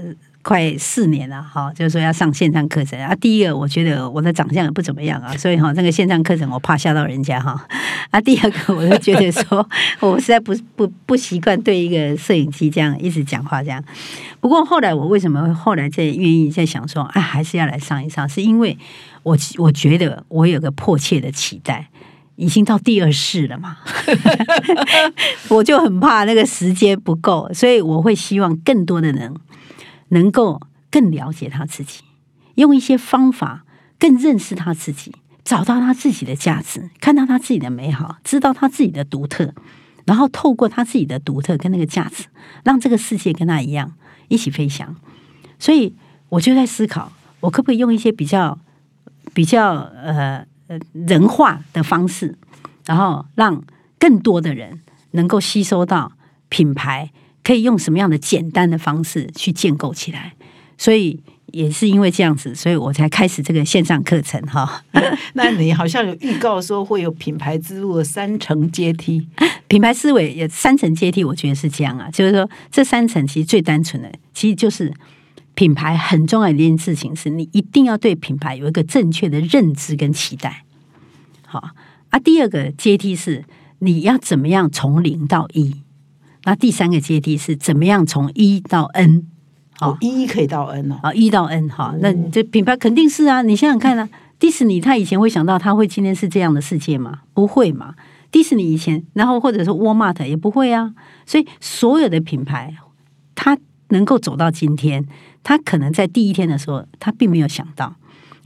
快四年了哈，就是说要上线上课程啊。第一个，我觉得我的长相也不怎么样啊，所以哈，那个线上课程我怕吓到人家哈。啊，第二个，我就觉得说，我实在不不不习惯对一个摄影机这样一直讲话这样。不过后来我为什么后来在愿意在想说，啊，还是要来上一上，是因为我我觉得我有个迫切的期待。已经到第二世了嘛，我就很怕那个时间不够，所以我会希望更多的人能够更了解他自己，用一些方法更认识他自己，找到他自己的价值，看到他自己的美好，知道他自己的独特，然后透过他自己的独特跟那个价值，让这个世界跟他一样一起飞翔。所以我就在思考，我可不可以用一些比较比较呃呃人化的方式，然后让更多的人能够吸收到品牌可以用什么样的简单的方式去建构起来。所以也是因为这样子，所以我才开始这个线上课程哈。那你好像有预告说会有品牌之路的三层阶梯，品牌思维也三层阶梯，我觉得是这样啊，就是说这三层其实最单纯的，其实就是品牌很重要的一件事情，是你一定要对品牌有一个正确的认知跟期待。好啊，第二个阶梯是你要怎么样从零到一，那第三个阶梯是怎么样从一到 N。好哦，一可以到 N 哦。啊，一到 N 哈，那这品牌肯定是啊，你想想看啊，迪士尼他以前会想到他会今天是这样的世界吗？不会嘛。迪士尼以前，然后或者说沃尔玛也不会啊，所以所有的品牌，它能够走到今天，他可能在第一天的时候，他并没有想到。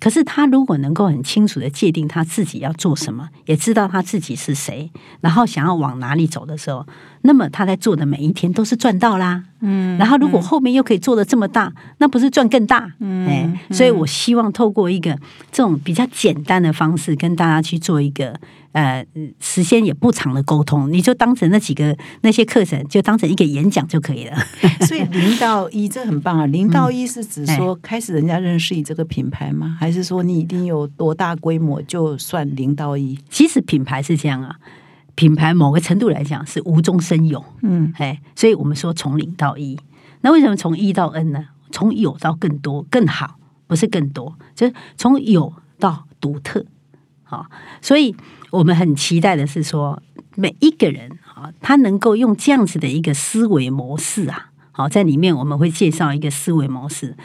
可是他如果能够很清楚的界定他自己要做什么，也知道他自己是谁，然后想要往哪里走的时候，那么他在做的每一天都是赚到啦。嗯，然后如果后面又可以做的这么大，那不是赚更大？嗯，哎，所以我希望透过一个这种比较简单的方式，跟大家去做一个呃时间也不长的沟通，你就当成那几个那些课程，就当成一个演讲就可以了。所以零到一这很棒啊！零到一是指哎说开始人家认识你这个品牌吗？还是说你一定有多大规模就算零到一？其实品牌是这样啊，品牌某个程度来讲是无中生有，嗯，哎，所以我们说从零到一。那为什么从一到 N 呢？从有到更多更好，不是更多，就是从有到独特。好，所以我们很期待的是说，每一个人啊，他能够用这样子的一个思维模式啊，好，在里面我们会介绍一个思维模式，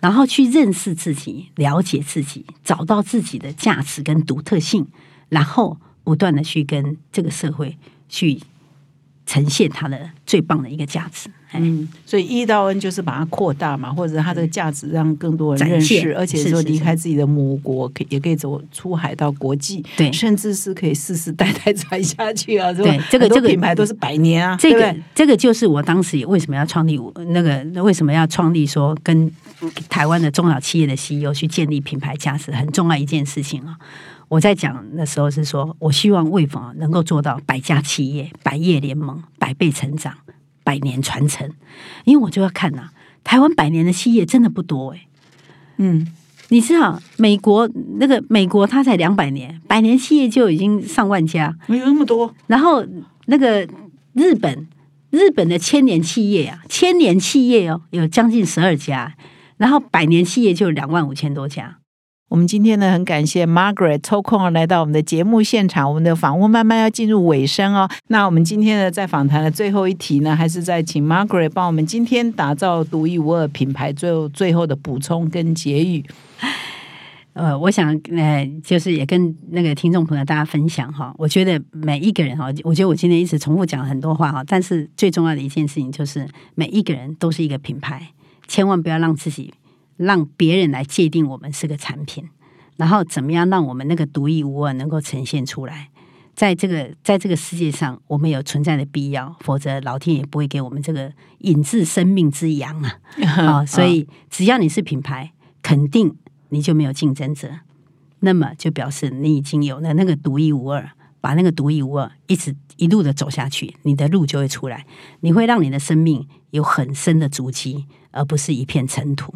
然后去认识自己、了解自己，找到自己的价值跟独特性，然后不断的去跟这个社会去呈现它的最棒的一个价值。哎嗯，所以一到 N 就是把它扩大嘛，或者它这个价值让更多人展认识，而且说离开自己的母国，可也可以走出海到国际，对甚至是可以世世代代传下去啊。是吧对这个这个品牌都是百年啊，这个这个就是我当时为什么要创立我那个为什么要创立说跟台湾的中小企业的 CEO 去建立品牌价值很重要一件事情啊。我在讲的时候是说，我希望魏总能够做到百家企业、百业联盟、百倍成长、百年传承，因为我就要看呐、台湾百年的企业真的不多诶、嗯，你知道美国那个美国它才两百年，百年企业就已经上万家，没有那么多，然后那个日本，日本的千年企业啊，千年企业哦，有将近十二家，然后百年企业就有两万五千多家。我们今天呢，很感谢 Margaret 抽空来到我们的节目现场。我们的访问慢慢要进入尾声哦。那我们今天呢，在访谈的最后一题呢，还是在请 Margaret 帮我们今天打造独一无二品牌最后最后的补充跟结语。呃，我想呃，就是也跟那个听众朋友大家分享哈。我觉得每一个人哈，我觉得我今天一直重复讲很多话哈，但是最重要的一件事情就是每一个人都是一个品牌，千万不要让自己。让别人来界定我们是个产品，然后怎么样让我们那个独一无二能够呈现出来？在这个在这个世界上，我们有存在的必要，否则老天也不会给我们这个引致生命之阳啊！啊，所以只要你是品牌，肯定你就没有竞争者，那么就表示你已经有了那个独一无二，把那个独一无二一直一路的走下去，你的路就会出来，你会让你的生命有很深的足迹，而不是一片尘土。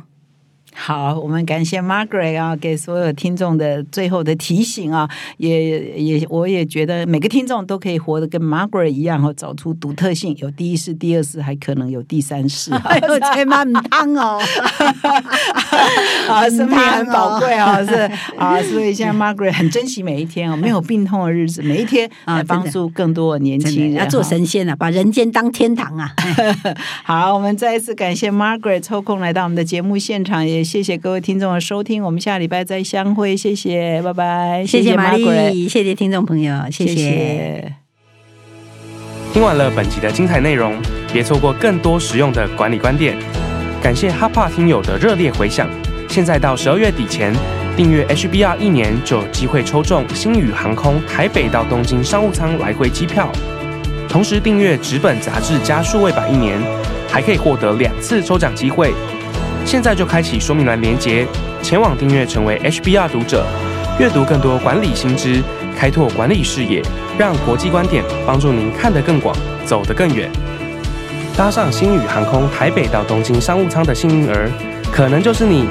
好，我们感谢 Margaret 啊，给所有听众的最后的提醒啊，也也我也觉得每个听众都可以活得跟 Margaret 一样，哦，找出独特性，有第一世、第二世，还可能有第三世，有千万汤哦，啊，生命很宝贵啊，是啊，所以现在 Margaret 很珍惜每一天哦，没有病痛的日子，每一天来帮助更多的年轻人，要做神仙啊，把人间当天堂啊。好，我们再一次感谢 Margaret 抽空来到我们的节目现场也。谢谢各位听众的收听，我们下礼拜再相会。谢谢，拜拜。谢谢玛丽，谢谢听众朋友，谢谢。听完了本集的精彩内容，别错过更多实用的管理观点。感谢哈帕听友的热烈回响。现在到十二月底前订阅 HBR 一年，就有机会抽中星宇航空台北到东京商务舱来回机票。同时订阅纸本杂志加数位版一年，还可以获得两次抽奖机会。现在就开启说明栏连接，前往订阅成为 HBR 读者，阅读更多管理新知，开拓管理视野，让国际观点帮助您看得更广，走得更远。搭上星宇航空台北到东京商务舱的幸运儿，可能就是你。